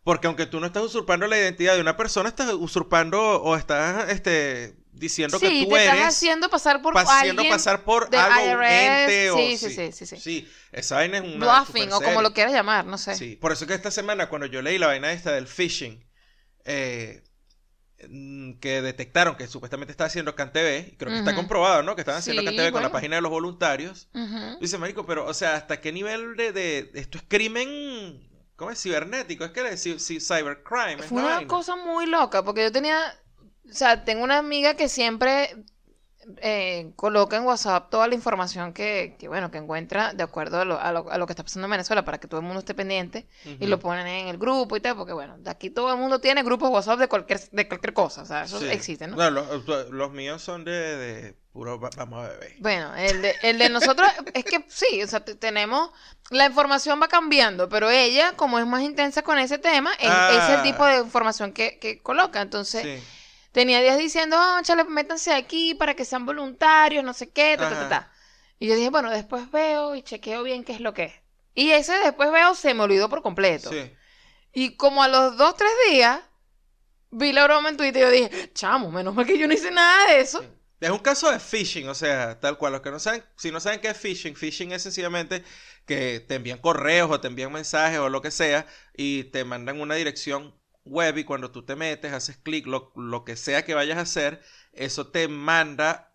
Porque aunque tú no estás usurpando la identidad de una persona, estás usurpando o estás este, diciendo sí, que tú te eres. estás haciendo pasar por haciendo alguien pasar por del algo, un ente o. Sí, sí, sí, sí, sí. Sí, esa vaina es una. bluffing o como lo quieras llamar, no sé. Sí, por eso que esta semana cuando yo leí la vaina esta del phishing, eh, mm, que detectaron que supuestamente está haciendo CanTV, y creo que está comprobado, ¿no? Que estaban haciendo Sí, CanTV con la página de los voluntarios. Ujú. Dice, marico, pero, o sea, ¿hasta qué nivel de, de- esto es crimen, ¿cómo es? Cibernético, es que es ci- ci- cybercrime. es Fue una vaina. cosa muy loca, porque yo tenía, o sea, tengo una amiga que siempre eh, coloca en WhatsApp toda la información que, que, bueno, que encuentra de acuerdo a lo, a lo- a lo que está pasando en Venezuela para que todo el mundo esté pendiente y lo ponen en el grupo y tal, porque bueno, de aquí todo el mundo tiene grupos WhatsApp de cualquier, de cualquier cosa, o sea, eso Sí. existe, ¿no? Los, los míos son de, de puro va- vamos a beber. Bueno, el de, el de nosotros es que sí, o sea, te- tenemos, la información va cambiando, pero ella, como es más intensa con ese tema, es, es el Ah. tipo de información que, que coloca. Entonces, Sí. Tenía días diciendo, ah, chale, métanse aquí para que sean voluntarios, no sé qué, ta, ta, ta, ta. Y yo dije, bueno, después veo y chequeo bien qué es lo que es. Y ese después veo se me olvidó por completo. Sí. Y como a los dos, tres días, vi la broma en Twitter y yo dije, chamo, menos mal que yo no hice nada de eso. Sí. Es un caso de phishing, o sea, tal cual. Los que no saben, si no saben qué es phishing, phishing es sencillamente que te envían correos o te envían mensajes o lo que sea y te mandan una dirección web y cuando tú te metes, haces clic, lo, lo que sea que vayas a hacer, eso te manda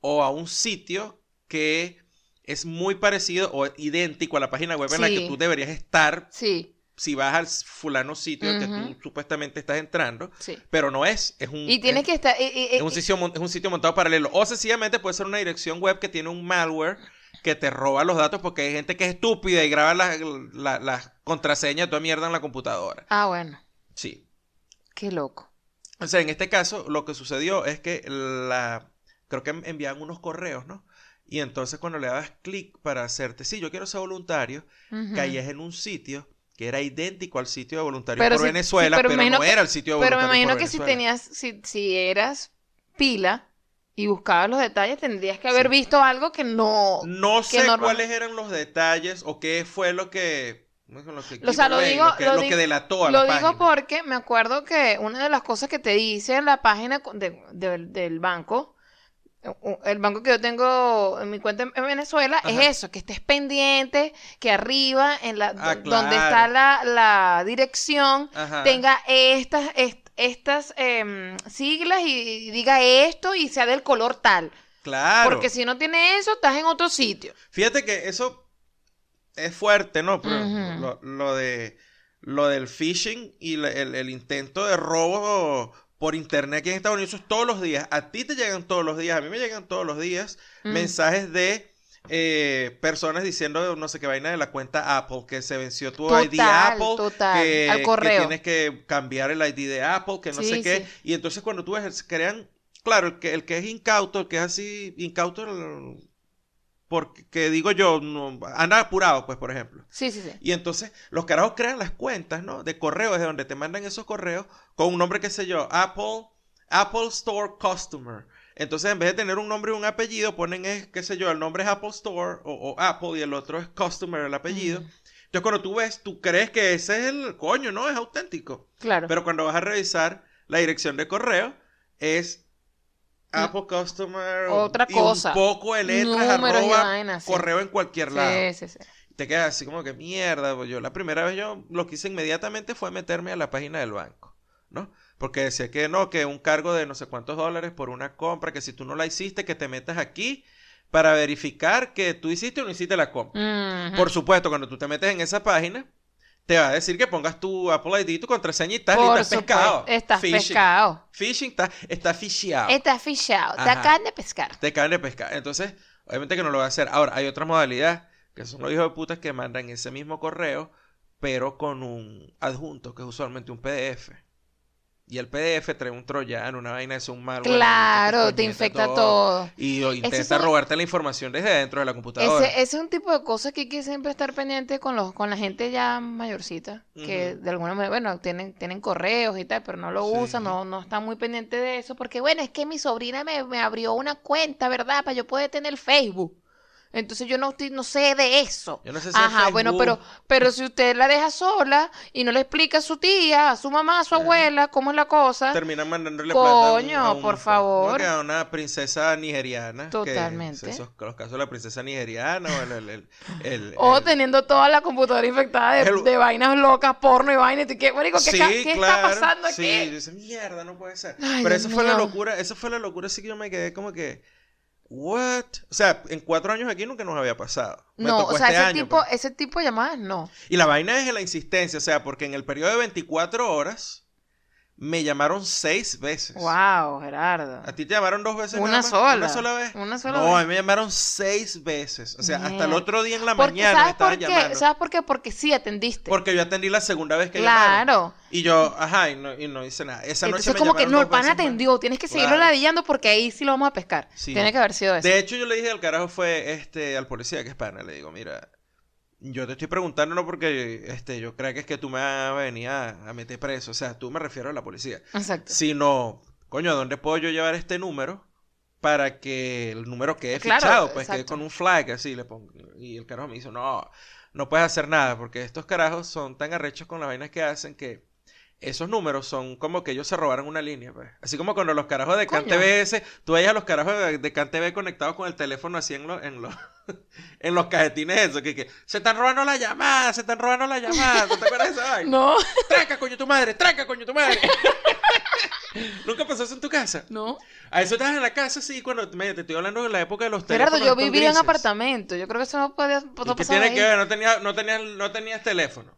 o a un sitio que es muy parecido o idéntico a la página web en la que tú deberías estar Sí, si vas al fulano sitio que tú supuestamente estás entrando, sí. pero no es, es un... Y tienes es- que estar... y- y- es un, sitio, mon- es un sitio montado paralelo. O sencillamente puede ser una dirección web que tiene un malware que te roba los datos porque hay gente que es estúpida y graba las la, contraseñas, toda mierda en la computadora. Ah, bueno, Sí. qué loco. O sea, en este caso lo que sucedió es que la... Creo que enviaban unos correos, ¿no? Y entonces cuando le dabas clic para hacerte, sí, yo quiero ser voluntario, Ujú. caías en un sitio que era idéntico al sitio de voluntarios Pero por Venezuela, sí, pero no que- era el sitio de Pero me voluntarios imagino por que si tenías, si, si eras pila y buscabas los detalles, tendrías que haber Sí. visto algo que no... No sé cuáles eran los detalles o qué fue lo que. Lo que, O sea, lo digo- que, lo lo digo- que delató a Lo digo porque me acuerdo que una de las cosas que te dice la página de- de- del banco, el banco que yo tengo en mi cuenta en en Venezuela, Ajá. es eso, que estés pendiente, que arriba, en la, Ah, do- donde está la, la dirección, Ajá. tenga estas, est- estas em, siglas y, y diga esto y sea del color tal. Claro. Porque si no tiene eso, estás en otro sitio. Fíjate que eso es fuerte, ¿no? Pero lo, lo de lo del phishing y la- el, el intento de robo por internet aquí en Estados Unidos es todos los días. A ti te llegan todos los días, a mí me llegan todos los días Mm. mensajes de eh, personas diciendo no sé qué vaina de la cuenta Apple, que se venció tu Total, ID Apple, total, que, al que correo. tienes que cambiar el ID de Apple, que no Sí, sé qué. sí. Y entonces cuando tú ves, crean, claro, el que, el que es incauto, el que es así, incauto, el- porque digo yo, no, anda apurado, pues, por ejemplo. Sí, sí, sí. Y entonces los carajos crean las cuentas, ¿no? De correos, de donde te mandan esos correos con un nombre, qué sé yo, Apple, Apple Store Customer. Entonces, en vez de tener un nombre y un apellido, ponen, es, qué sé yo, el nombre es Apple Store o, o Apple y el otro es Customer, el apellido. Entonces, cuando tú ves, tú crees que ese es el coño, ¿no? Es auténtico. Claro. Pero cuando vas a revisar la dirección de correo, es Apple Customer. Otra y cosa. Un poco de letras, Números y arroba, vainas, sí. correo en cualquier lado. Sí, sí, sí. te quedas así como que mierda. Pues yo la primera vez yo lo que hice inmediatamente fue meterme a la página del banco, ¿no? Porque decía que no, que un cargo de no sé cuántos dólares por una compra, que si tú no la hiciste, que te metas aquí para verificar que tú hiciste o no hiciste la compra. Por supuesto, cuando tú te metes en esa página, te va a decir que pongas tu Apple ID, tu contraseña y tal, y estás pescado. Estás pescado. Phishing está, está fisheado. Estás fichado. Te acaban de pescar. Te caen de pescar. Entonces, obviamente que no lo va a hacer. Ahora, hay otra modalidad, que son los hijos de putas que mandan ese mismo correo, pero con un adjunto, que es usualmente un PDF. Y el PDF trae un troyano, una vaina de un malware. Claro, te infecta todo. Y o intenta robarte la información desde dentro de la computadora. Ese, ese es un tipo de cosas que hay que siempre estar pendiente con los, con la gente ya mayorcita, que de alguna manera, bueno, tienen, tienen correos y tal, pero no lo Sí. usan, no, no están muy pendientes de eso, porque bueno, es que mi sobrina me, me abrió una cuenta, ¿verdad? Para yo poder tener Facebook. Entonces yo no, estoy- no sé de eso. Yo no sé si Ajá, bueno, pero, pero si usted la deja sola y no le explica a su tía, a su mamá, a su abuela, cómo es la cosa, terminan mandándole Coño, plata a un- a un- por favor. ¿cómo que A una princesa nigeriana. que Totalmente. esos, los casos de la princesa nigeriana o el... el, el- el- o el- teniendo toda la computadora infectada de, de vainas locas, porno y vainas, ¿qué, marico, ¿qué, Sí, qué claro, está pasando aquí? Sí, dice, mierda, no puede ser. Ay, Pero Dios esa fue la locura, esa fue la locura, así que yo me quedé como que, what? O sea, en cuatro años aquí nunca nos había pasado. Me No, tocó o sea, este ese, año, tipo, pues. ese tipo de llamadas no. Y la vaina es en la insistencia, o sea, porque en el periodo de 24 horas me llamaron seis veces. Wow, Gerardo. ¿A ti te llamaron dos veces? Una nada más? sola. ¿Una sola vez? Una sola no, vez. a mí me llamaron seis veces. O sea, hasta el otro día en la Porque, mañana me ¿sabes estaban llamando. ¿Sabes por qué? Porque sí atendiste. Porque yo atendí la segunda vez que llamaron. claro. Y yo, ajá, y no, y no hice nada. Esa noche Entonces, me como que no, el pan más. atendió. Tienes que seguirlo Claro. ladillando porque ahí sí lo vamos a pescar. Sí. Tiene que haber sido eso. De hecho, yo le dije al carajo fue este al policía que es pana, le digo, mira, yo te estoy preguntando no porque este yo creo que es que tú me vas a meter preso, o sea, tú me refiero a la policía, Exacto. sino, coño, ¿a dónde puedo yo llevar este número para que el número quede Claro, fichado, pues que exacto. con un flag así le pongo y el carajo me dice, "No, no puedes hacer nada porque estos carajos son tan arrechos con las vainas que hacen que esos números son como que ellos se robaron una línea, pues. Así como cuando los carajos de. CanTV, tú veías a los carajos de, CanTV conectados con el teléfono así en los, en los, en los cajetines eso, que, que se están robando la llamada, se están robando la llamada, ¿no te acuerdas de vaina? No, ¡Tranca, coño, tu madre! ¡Tranca, coño, tu madre! ¿Nunca pasó eso en tu casa? no. A eso estabas en la casa, sí, cuando me, te estoy hablando de la época de los Gerardo, teléfonos. yo estos vivía en apartamento. Yo creo que eso no podía no ¿Y qué tiene ahí. que ver? No tenías, no tenías, no tenías teléfono.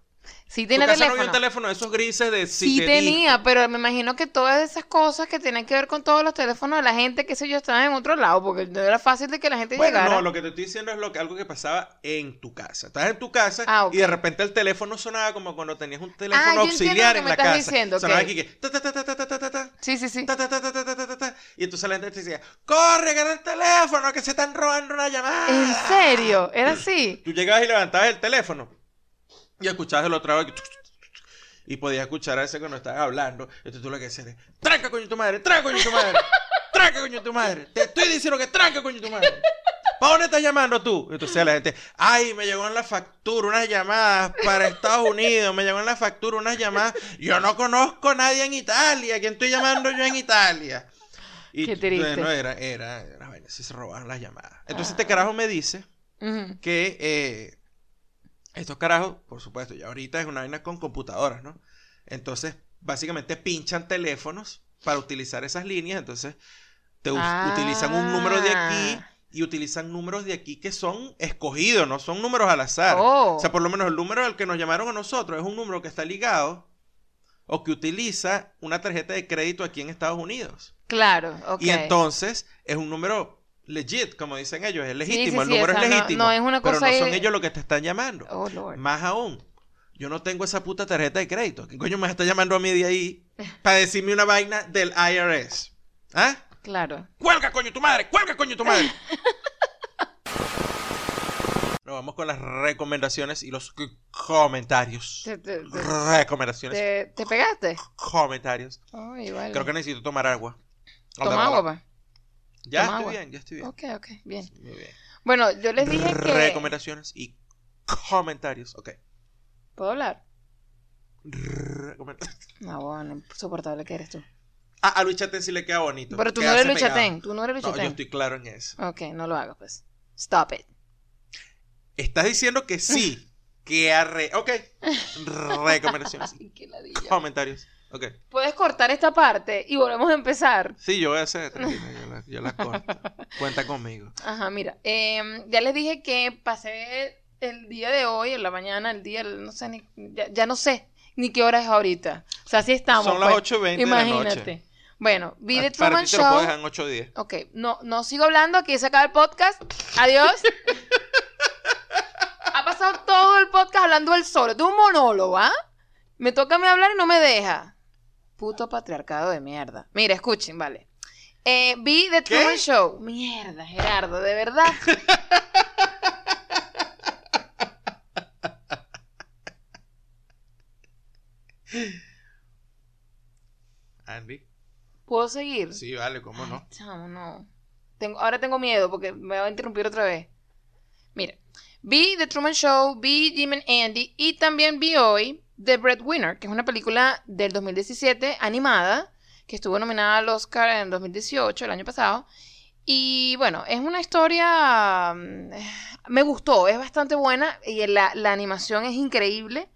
Sí tenía teléfono. No esos grises de Sí tenía, pero me imagino que todas esas cosas que tienen que ver con todos los teléfonos de la gente, que sé yo, estaban en otro lado, porque no era fácil de que la gente bueno, llegara. No, lo que te estoy diciendo es lo que, algo que pasaba en tu casa. Estás en tu casa y de repente el teléfono sonaba como cuando tenías un teléfono auxiliar en la casa. Diciendo, sonaba okay. aquí que ta, ta, ta, ta, ta, ta, ta, Sí, sí, sí. Ta, ta, ta, ta, ta, ta, ta, Y entonces la gente te decía, "Corre, agarra el teléfono que se están robando una llamada." ¿En serio? ¿Era así? Tú llegabas y levantabas el teléfono y escuchabas el otro lado y podías escuchar a ese cuando estaban hablando. Entonces tú lo que decías es, tranca coño tu madre, tranca coño tu madre, tranca coño tu madre. Te estoy diciendo que tranca coño tu madre. ¿Para dónde estás llamando tú? Entonces la gente, ay, me llegó en la factura unas llamadas para Estados Unidos, me llegó en la factura unas llamadas. Yo no conozco a nadie en Italia, ¿quién estoy llamando yo en Italia? Y Qué triste. bueno, era, era, era, sí se robaron las llamadas. Entonces este carajo me dice que eh, estos carajos, por supuesto, ya ahorita es una vaina con computadoras, ¿no? Entonces, básicamente pinchan teléfonos para utilizar esas líneas, entonces te Ah. utilizan un número de aquí y utilizan números de aquí que son escogidos, no son números al azar. Oh. O sea, por lo menos el número al que nos llamaron a nosotros es un número que está ligado o que utiliza una tarjeta de crédito aquí en Estados Unidos. Claro, ok. Y entonces es un número legit, como dicen ellos, es legítimo, sí, el sí, número o sea, es legítimo. no es una pero cosa no son ellos los que te están llamando. Oh, Lord. Más aún, yo no tengo esa puta tarjeta de crédito. ¿Qué coño me está llamando a mí de ahí para decirme una vaina del IRS? ¿Ah? Claro. ¡Cuelga, coño, tu madre! ¡Cuelga, coño, tu madre! Nos vamos con las recomendaciones y los comentarios. ¿Te, te, te, Recomendaciones, te- te pegaste? comentarios. Vale. Creo que necesito tomar agua. Toma agua, pues. Ya Toma estoy agua. bien, ya estoy bien. Ok, ok, bien. Muy bien. Bueno, yo les dije que... Recomendaciones y comentarios. Ok. ¿Puedo hablar? No, bueno, insoportable que eres tú. Ah, a Luis Chatén sí le queda bonito. Pero tú no eres Luis. Chatén, tú no eres Luis No, yo estoy claro en eso. Ok, no lo hagas, pues. Stop it. Estás diciendo que sí. Que arre... Ok. Recomendaciones. Ay, qué ladilla. Comentarios. Puedes cortar esta parte y volvemos a empezar. Sí, yo voy a hacer. Yo la, yo la corto. Cuenta conmigo. Ajá, mira, em, ya les dije que pasé el día de hoy, en la mañana, el día, no sé, ni, ya, ya no sé ni qué hora es ahorita. O sea, así estamos. Son las pues. 8.20 de la Imagínate. noche. Bueno, vi The Para Truman te lo puedo Show. dejar en 8 días. Ok, no, no sigo hablando, aquí se acaba el podcast. Adiós. ha pasado todo el podcast hablando él solo. De un monólogo, ¿ah? Me toca a mí hablar y no me deja. Puto patriarcado de mierda. Mira, escuchen, vale. Eh, vi The ¿Qué? Truman Show. Mierda, Gerardo, de verdad. Andy. ¿Puedo seguir? Sí, vale, cómo Ay, no. chamo, no. Tengo, ahora tengo miedo porque me va a interrumpir otra vez. Mira, vi The Truman Show, vi Jim and Andy y también vi hoy The Breadwinner, que es una película del 2017 animada que estuvo nominada al Oscar en 2018, el año pasado. Y bueno, es una historia... mm, Me gustó, es bastante buena y la, animación es increíble.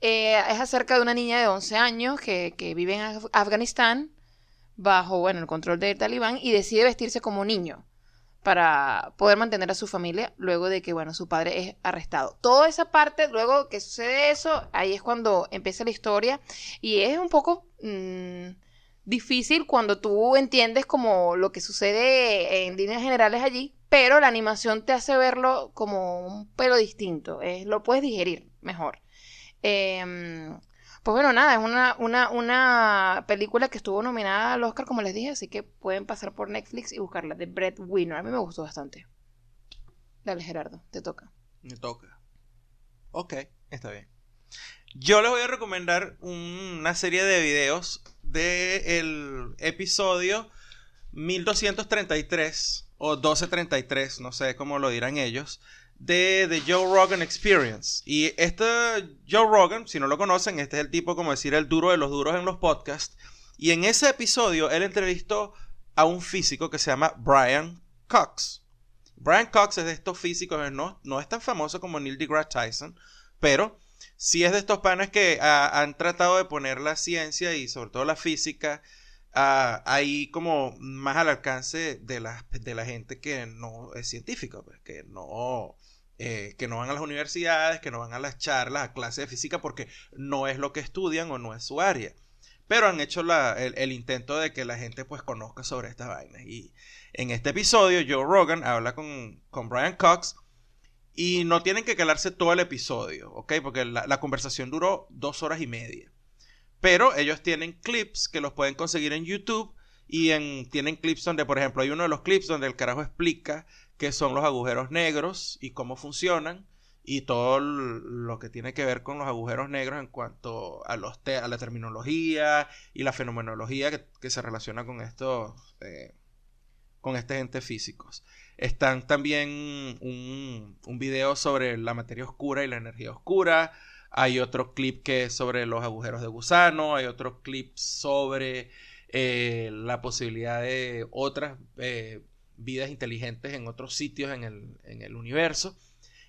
Eh, es acerca de una niña de 11 años que, que vive en Af- Afganistán bajo bueno, el control del talibán y decide vestirse como niño para poder mantener a su familia luego de que bueno, su padre es arrestado. Toda esa parte, luego que sucede eso, ahí es cuando empieza la historia y es un poco mm, difícil cuando tú entiendes como lo que sucede en líneas generales allí, pero la animación te hace verlo como un pelo distinto, es, lo puedes digerir mejor. Em, pues bueno, nada, es una, una, una película que estuvo nominada al Oscar, como les dije, así que pueden pasar por Netflix y buscarla, The Breadwinner. A mí me gustó bastante. Dale, Gerardo, te toca. Me toca. Ok, está bien. Yo les voy a recomendar un- una serie de videos del episodio 1233 o 1233, no sé cómo lo dirán ellos, de The Joe Rogan Experience. Y este Joe Rogan, si no lo conocen, este es el tipo, como decir, el duro de los duros en los podcasts. Y en ese episodio él entrevistó a un físico que se llama Brian Cox. Brian Cox es de estos físicos, no, no es tan famoso como Neil deGrasse Tyson, pero sí es de estos panes que han tratado de poner la ciencia y sobre todo la física ah, ahí como más al alcance de la, de la gente que no es científica, pues, que no... eh, que no van a las universidades, que no van a las charlas, a clases de física, porque no es lo que estudian o no es su área. Pero han hecho el, intento de que la gente pues conozca sobre estas vainas. Y en este episodio, Joe Rogan habla con, con Brian Cox y no tienen que calarse todo el episodio, ¿ok? Porque la, conversación duró dos horas y media. Pero ellos tienen clips que los pueden conseguir en YouTube y en, tienen clips donde, por ejemplo, hay uno de los clips donde el carajo explica qué son los agujeros negros y cómo funcionan y todo lo que tiene que ver con los agujeros negros en cuanto a, los te- la terminología y la fenomenología que, se relaciona con estos eh, con este ente físicos. Están también un, un video sobre la materia oscura y la energía oscura. Hay otro clip que es sobre los agujeros de gusano. Hay otro clip sobre eh, la posibilidad de otras eh, vidas inteligentes en otros sitios en el, en el universo.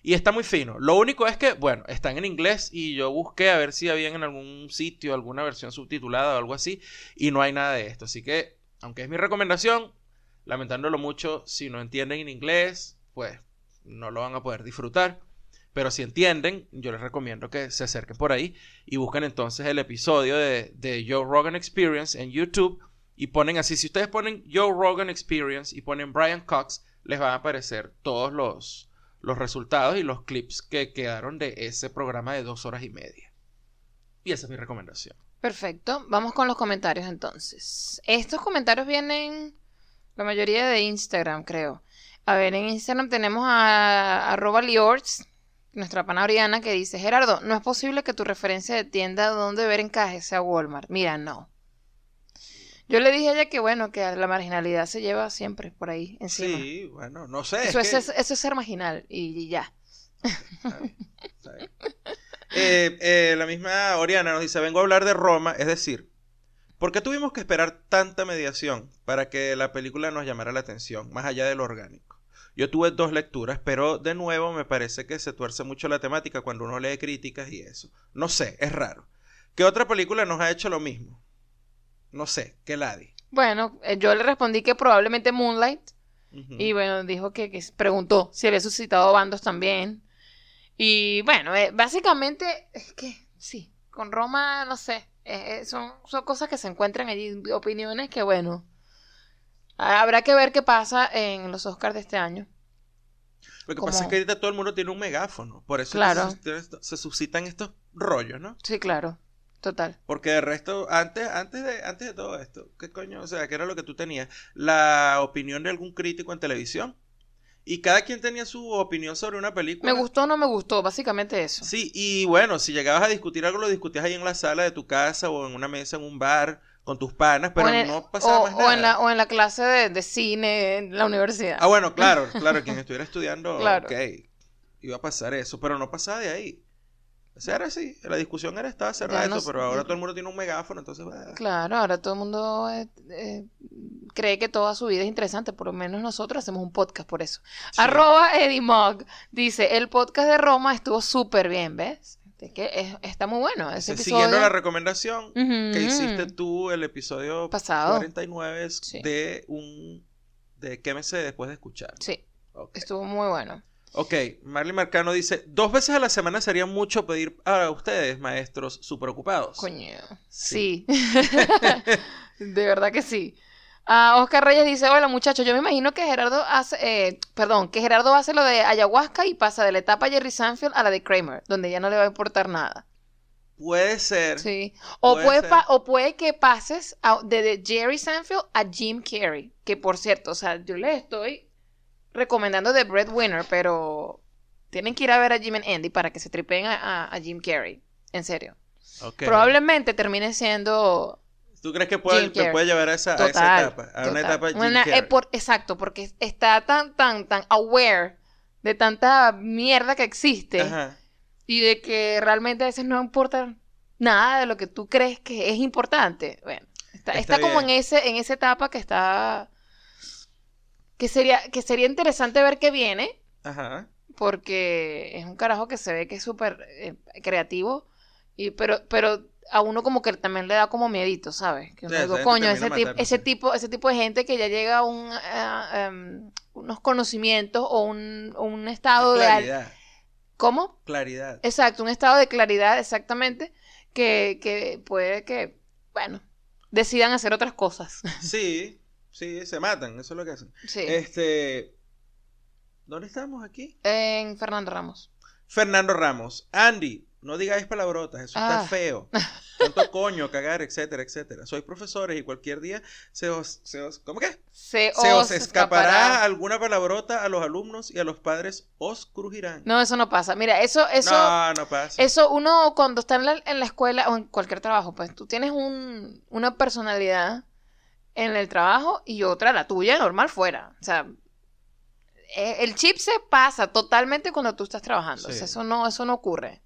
Y está muy fino. Lo único es que, bueno, están en inglés y yo busqué a ver si había en algún sitio alguna versión subtitulada o algo así y no hay nada de esto. Así que, aunque es mi recomendación, lamentándolo mucho, si no entienden en inglés, pues no lo van a poder disfrutar. Pero si entienden, yo les recomiendo que se acerquen por ahí y busquen entonces el episodio de, de Joe Rogan Experience en YouTube y ponen así. Si ustedes ponen Joe Rogan Experience y ponen Brian Cox, les van a aparecer todos los, los resultados y los clips que quedaron de ese programa de dos horas y media. Y esa es mi recomendación. Perfecto, vamos con los comentarios entonces. Estos comentarios vienen la mayoría de Instagram, creo. A ver, en Instagram tenemos a arroba Liorts, nuestra pana Oriana, que dice, Gerardo, no es posible que tu referencia de tienda donde ver encaje sea Walmart. Mira, no. Yo le dije a ella que bueno, que la marginalidad se lleva siempre por ahí encima. Sí, bueno, no sé. eso, es es, que- eso es ser marginal y, y ya. Está bien, está bien. Eh, eh, la misma Oriana nos dice, vengo a hablar de Roma, es decir, ¿por qué tuvimos que esperar tanta mediación para que la película nos llamara la atención, más allá de lo orgánico? Yo tuve dos lecturas, pero de nuevo me parece que se tuerce mucho la temática cuando uno lee críticas y eso. No sé, es raro. ¿Qué otra película nos ha hecho lo mismo? No sé, ¿qué Ladi? Bueno, eh, yo le respondí que probablemente Moonlight. Y bueno, dijo que, que preguntó si había suscitado bandos también. Y bueno, eh, básicamente es que sí, con Roma, no sé, eh, son, son cosas que se encuentran allí, opiniones que bueno, habrá que ver qué pasa en los Oscars de este año. Lo que como- pasa es que ahorita todo el mundo tiene un megáfono. Por eso Claro. se suscitan estos rollos, ¿no? Sí, claro, total. Porque de resto, antes, antes, de, antes de todo esto, ¿qué coño? O sea, ¿qué era lo que tú tenías? La opinión de algún crítico en televisión. Y cada quien tenía su opinión sobre una película. Me gustó o no me gustó, básicamente eso. Sí, y bueno, si llegabas a discutir algo, lo discutías ahí en la sala de tu casa o en una mesa en un bar con tus panas, pero el- no pasaba o- más o nada. en la, o en la clase de, de cine en la universidad. Ah, bueno, claro, claro, quien estuviera estudiando, Claro. ok, iba a pasar eso, pero no pasaba de ahí. Era así, la discusión era estaba cerrada, no eso, pero ahora todo el mundo tiene un megáfono, entonces... bah. Claro, ahora todo el mundo eh, eh, cree que toda su vida es interesante, por lo menos nosotros hacemos un podcast por eso. Sí. Arroba Eddie Mog dice, el podcast de Roma estuvo súper bien, ¿ves? Es que es- está muy bueno ese episodio. Siguiendo la recomendación Ujú. que hiciste tú, el episodio Pasado. 49 es Sí. de un... de quémese después de escuchar. Sí, Ok. estuvo muy bueno. Ok, Marley Marcano dice, dos veces a la semana sería mucho pedir a ustedes, maestros, super ocupados. Coño. Sí. Sí. de verdad que sí. Ah, Oscar Reyes dice, hola muchachos, yo me imagino que Gerardo hace, eh, perdón, que Gerardo hace lo de ayahuasca y pasa de la etapa Jerry Sanfield a la de Kramer, donde ya no le va a importar nada. Puede ser. Sí. O Puede puede, ser. pa- o puede que pases a- de, de Jerry Sanfield a Jim Carrey, que por cierto, o sea, yo les estoy recomendando The Breadwinner, pero tienen que ir a ver a Jim and Andy para que se tripeen a, a- a Jim Carrey, en serio. Ok. Probablemente termine siendo ¿Tú crees que puede, Jim te puede llevar a esa, a esa etapa? A una total. etapa Jim Una- eh, Carrey. por- exacto, porque está tan, tan, tan aware de tanta mierda que existe Ajá. y de que realmente a veces no importa nada de lo que tú crees que es importante. Bueno, está, Está está como en ese, en esa etapa que está que sería, que sería interesante ver qué viene, Ajá. porque es un carajo que se ve que es súper eh, creativo, y, pero, pero a uno como que también le da como miedito, ¿sabes? Que uno Sí, digo, coño, ese, tip- matándose". ese tipo, ese tipo de gente que ya llega a un, em, unos conocimientos o un, un estado de... Claridad. ¿Cómo? Claridad. Exacto, un estado de claridad exactamente que, que puede que, bueno, decidan hacer otras cosas. Sí, sí, se matan, eso es lo que hacen. Sí. Este. ¿Dónde estamos aquí? En Fernando Ramos. Fernando Ramos. Andy, no digáis palabrotas, eso está Ah. feo. Tanto coño, cagar, etcétera, etcétera. Sois profesores y cualquier día se os, se os ¿cómo que? Se, Se os os escapará escapará. alguna palabrota a los alumnos y a los padres os crujirán. No, eso no pasa. Mira, eso, eso, no, no pasa. eso uno cuando está en la, en la escuela o en cualquier trabajo, pues tú tienes un, una personalidad en el trabajo y otra la tuya normal fuera. O sea, eh, el chip se pasa totalmente cuando tú estás trabajando. O sea, eso no, eso no ocurre.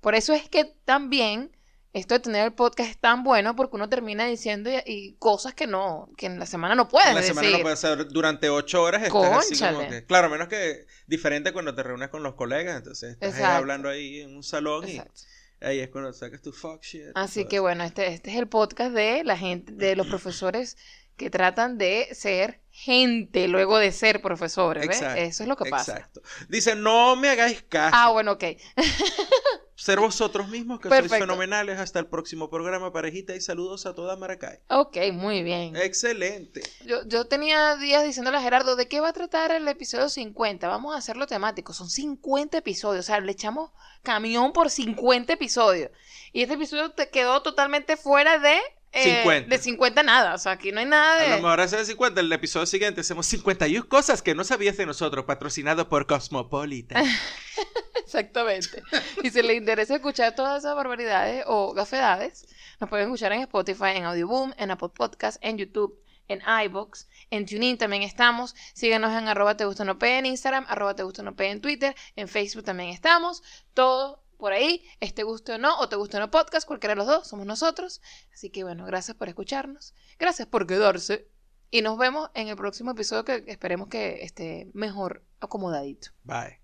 Por eso es que también esto de tener el podcast es tan bueno porque uno termina diciendo y, y cosas que no, que en la semana no puedes En la semana no decir. puede ser durante ocho horas estás así como que, claro, menos que diferente cuando te reúnes con los colegas, entonces estás ahí hablando ahí en un salón Exacto. y ahí es cuando sacas tu fuck shit. Así que bueno, este, este es el podcast de la gente, de los profesores que tratan de ser gente luego de ser profesores, ¿ves? Exacto, Eso es lo que pasa. Exacto. Dice, no me hagáis caso. Ah, bueno, ok. Ser vosotros mismos que sois Perfecto. fenomenales. Hasta el próximo programa, parejita, y saludos a toda Maracay. Ok, muy bien. Excelente. Yo, yo tenía días diciéndole a Gerardo, ¿de qué va a tratar el episodio 50? Vamos a hacerlo temático. Son 50 episodios. O sea, le echamos camión por 50 episodios. Y este episodio te quedó totalmente fuera de... eh, 50. De 50 nada. O sea, aquí no hay nada A lo de... mejor hace 50, el episodio siguiente hacemos 51 cosas que no sabías de nosotros, patrocinado por Cosmopolitan. Exactamente. Y si les interesa escuchar todas esas barbaridades o gafedades, nos pueden escuchar en Spotify, en Audioboom, en Apple Podcast, en YouTube, en iBox, en TuneIn también estamos. Síguenos en arroba te gusta no en Instagram, arroba te gusta no en Twitter, en Facebook también estamos. Todo por ahí, este guste o no, o te guste o no podcast, cualquiera de los dos, somos nosotros. Así que bueno, gracias por escucharnos, gracias por quedarse Y nos vemos en el próximo episodio que esperemos que esté mejor acomodadito. Bye.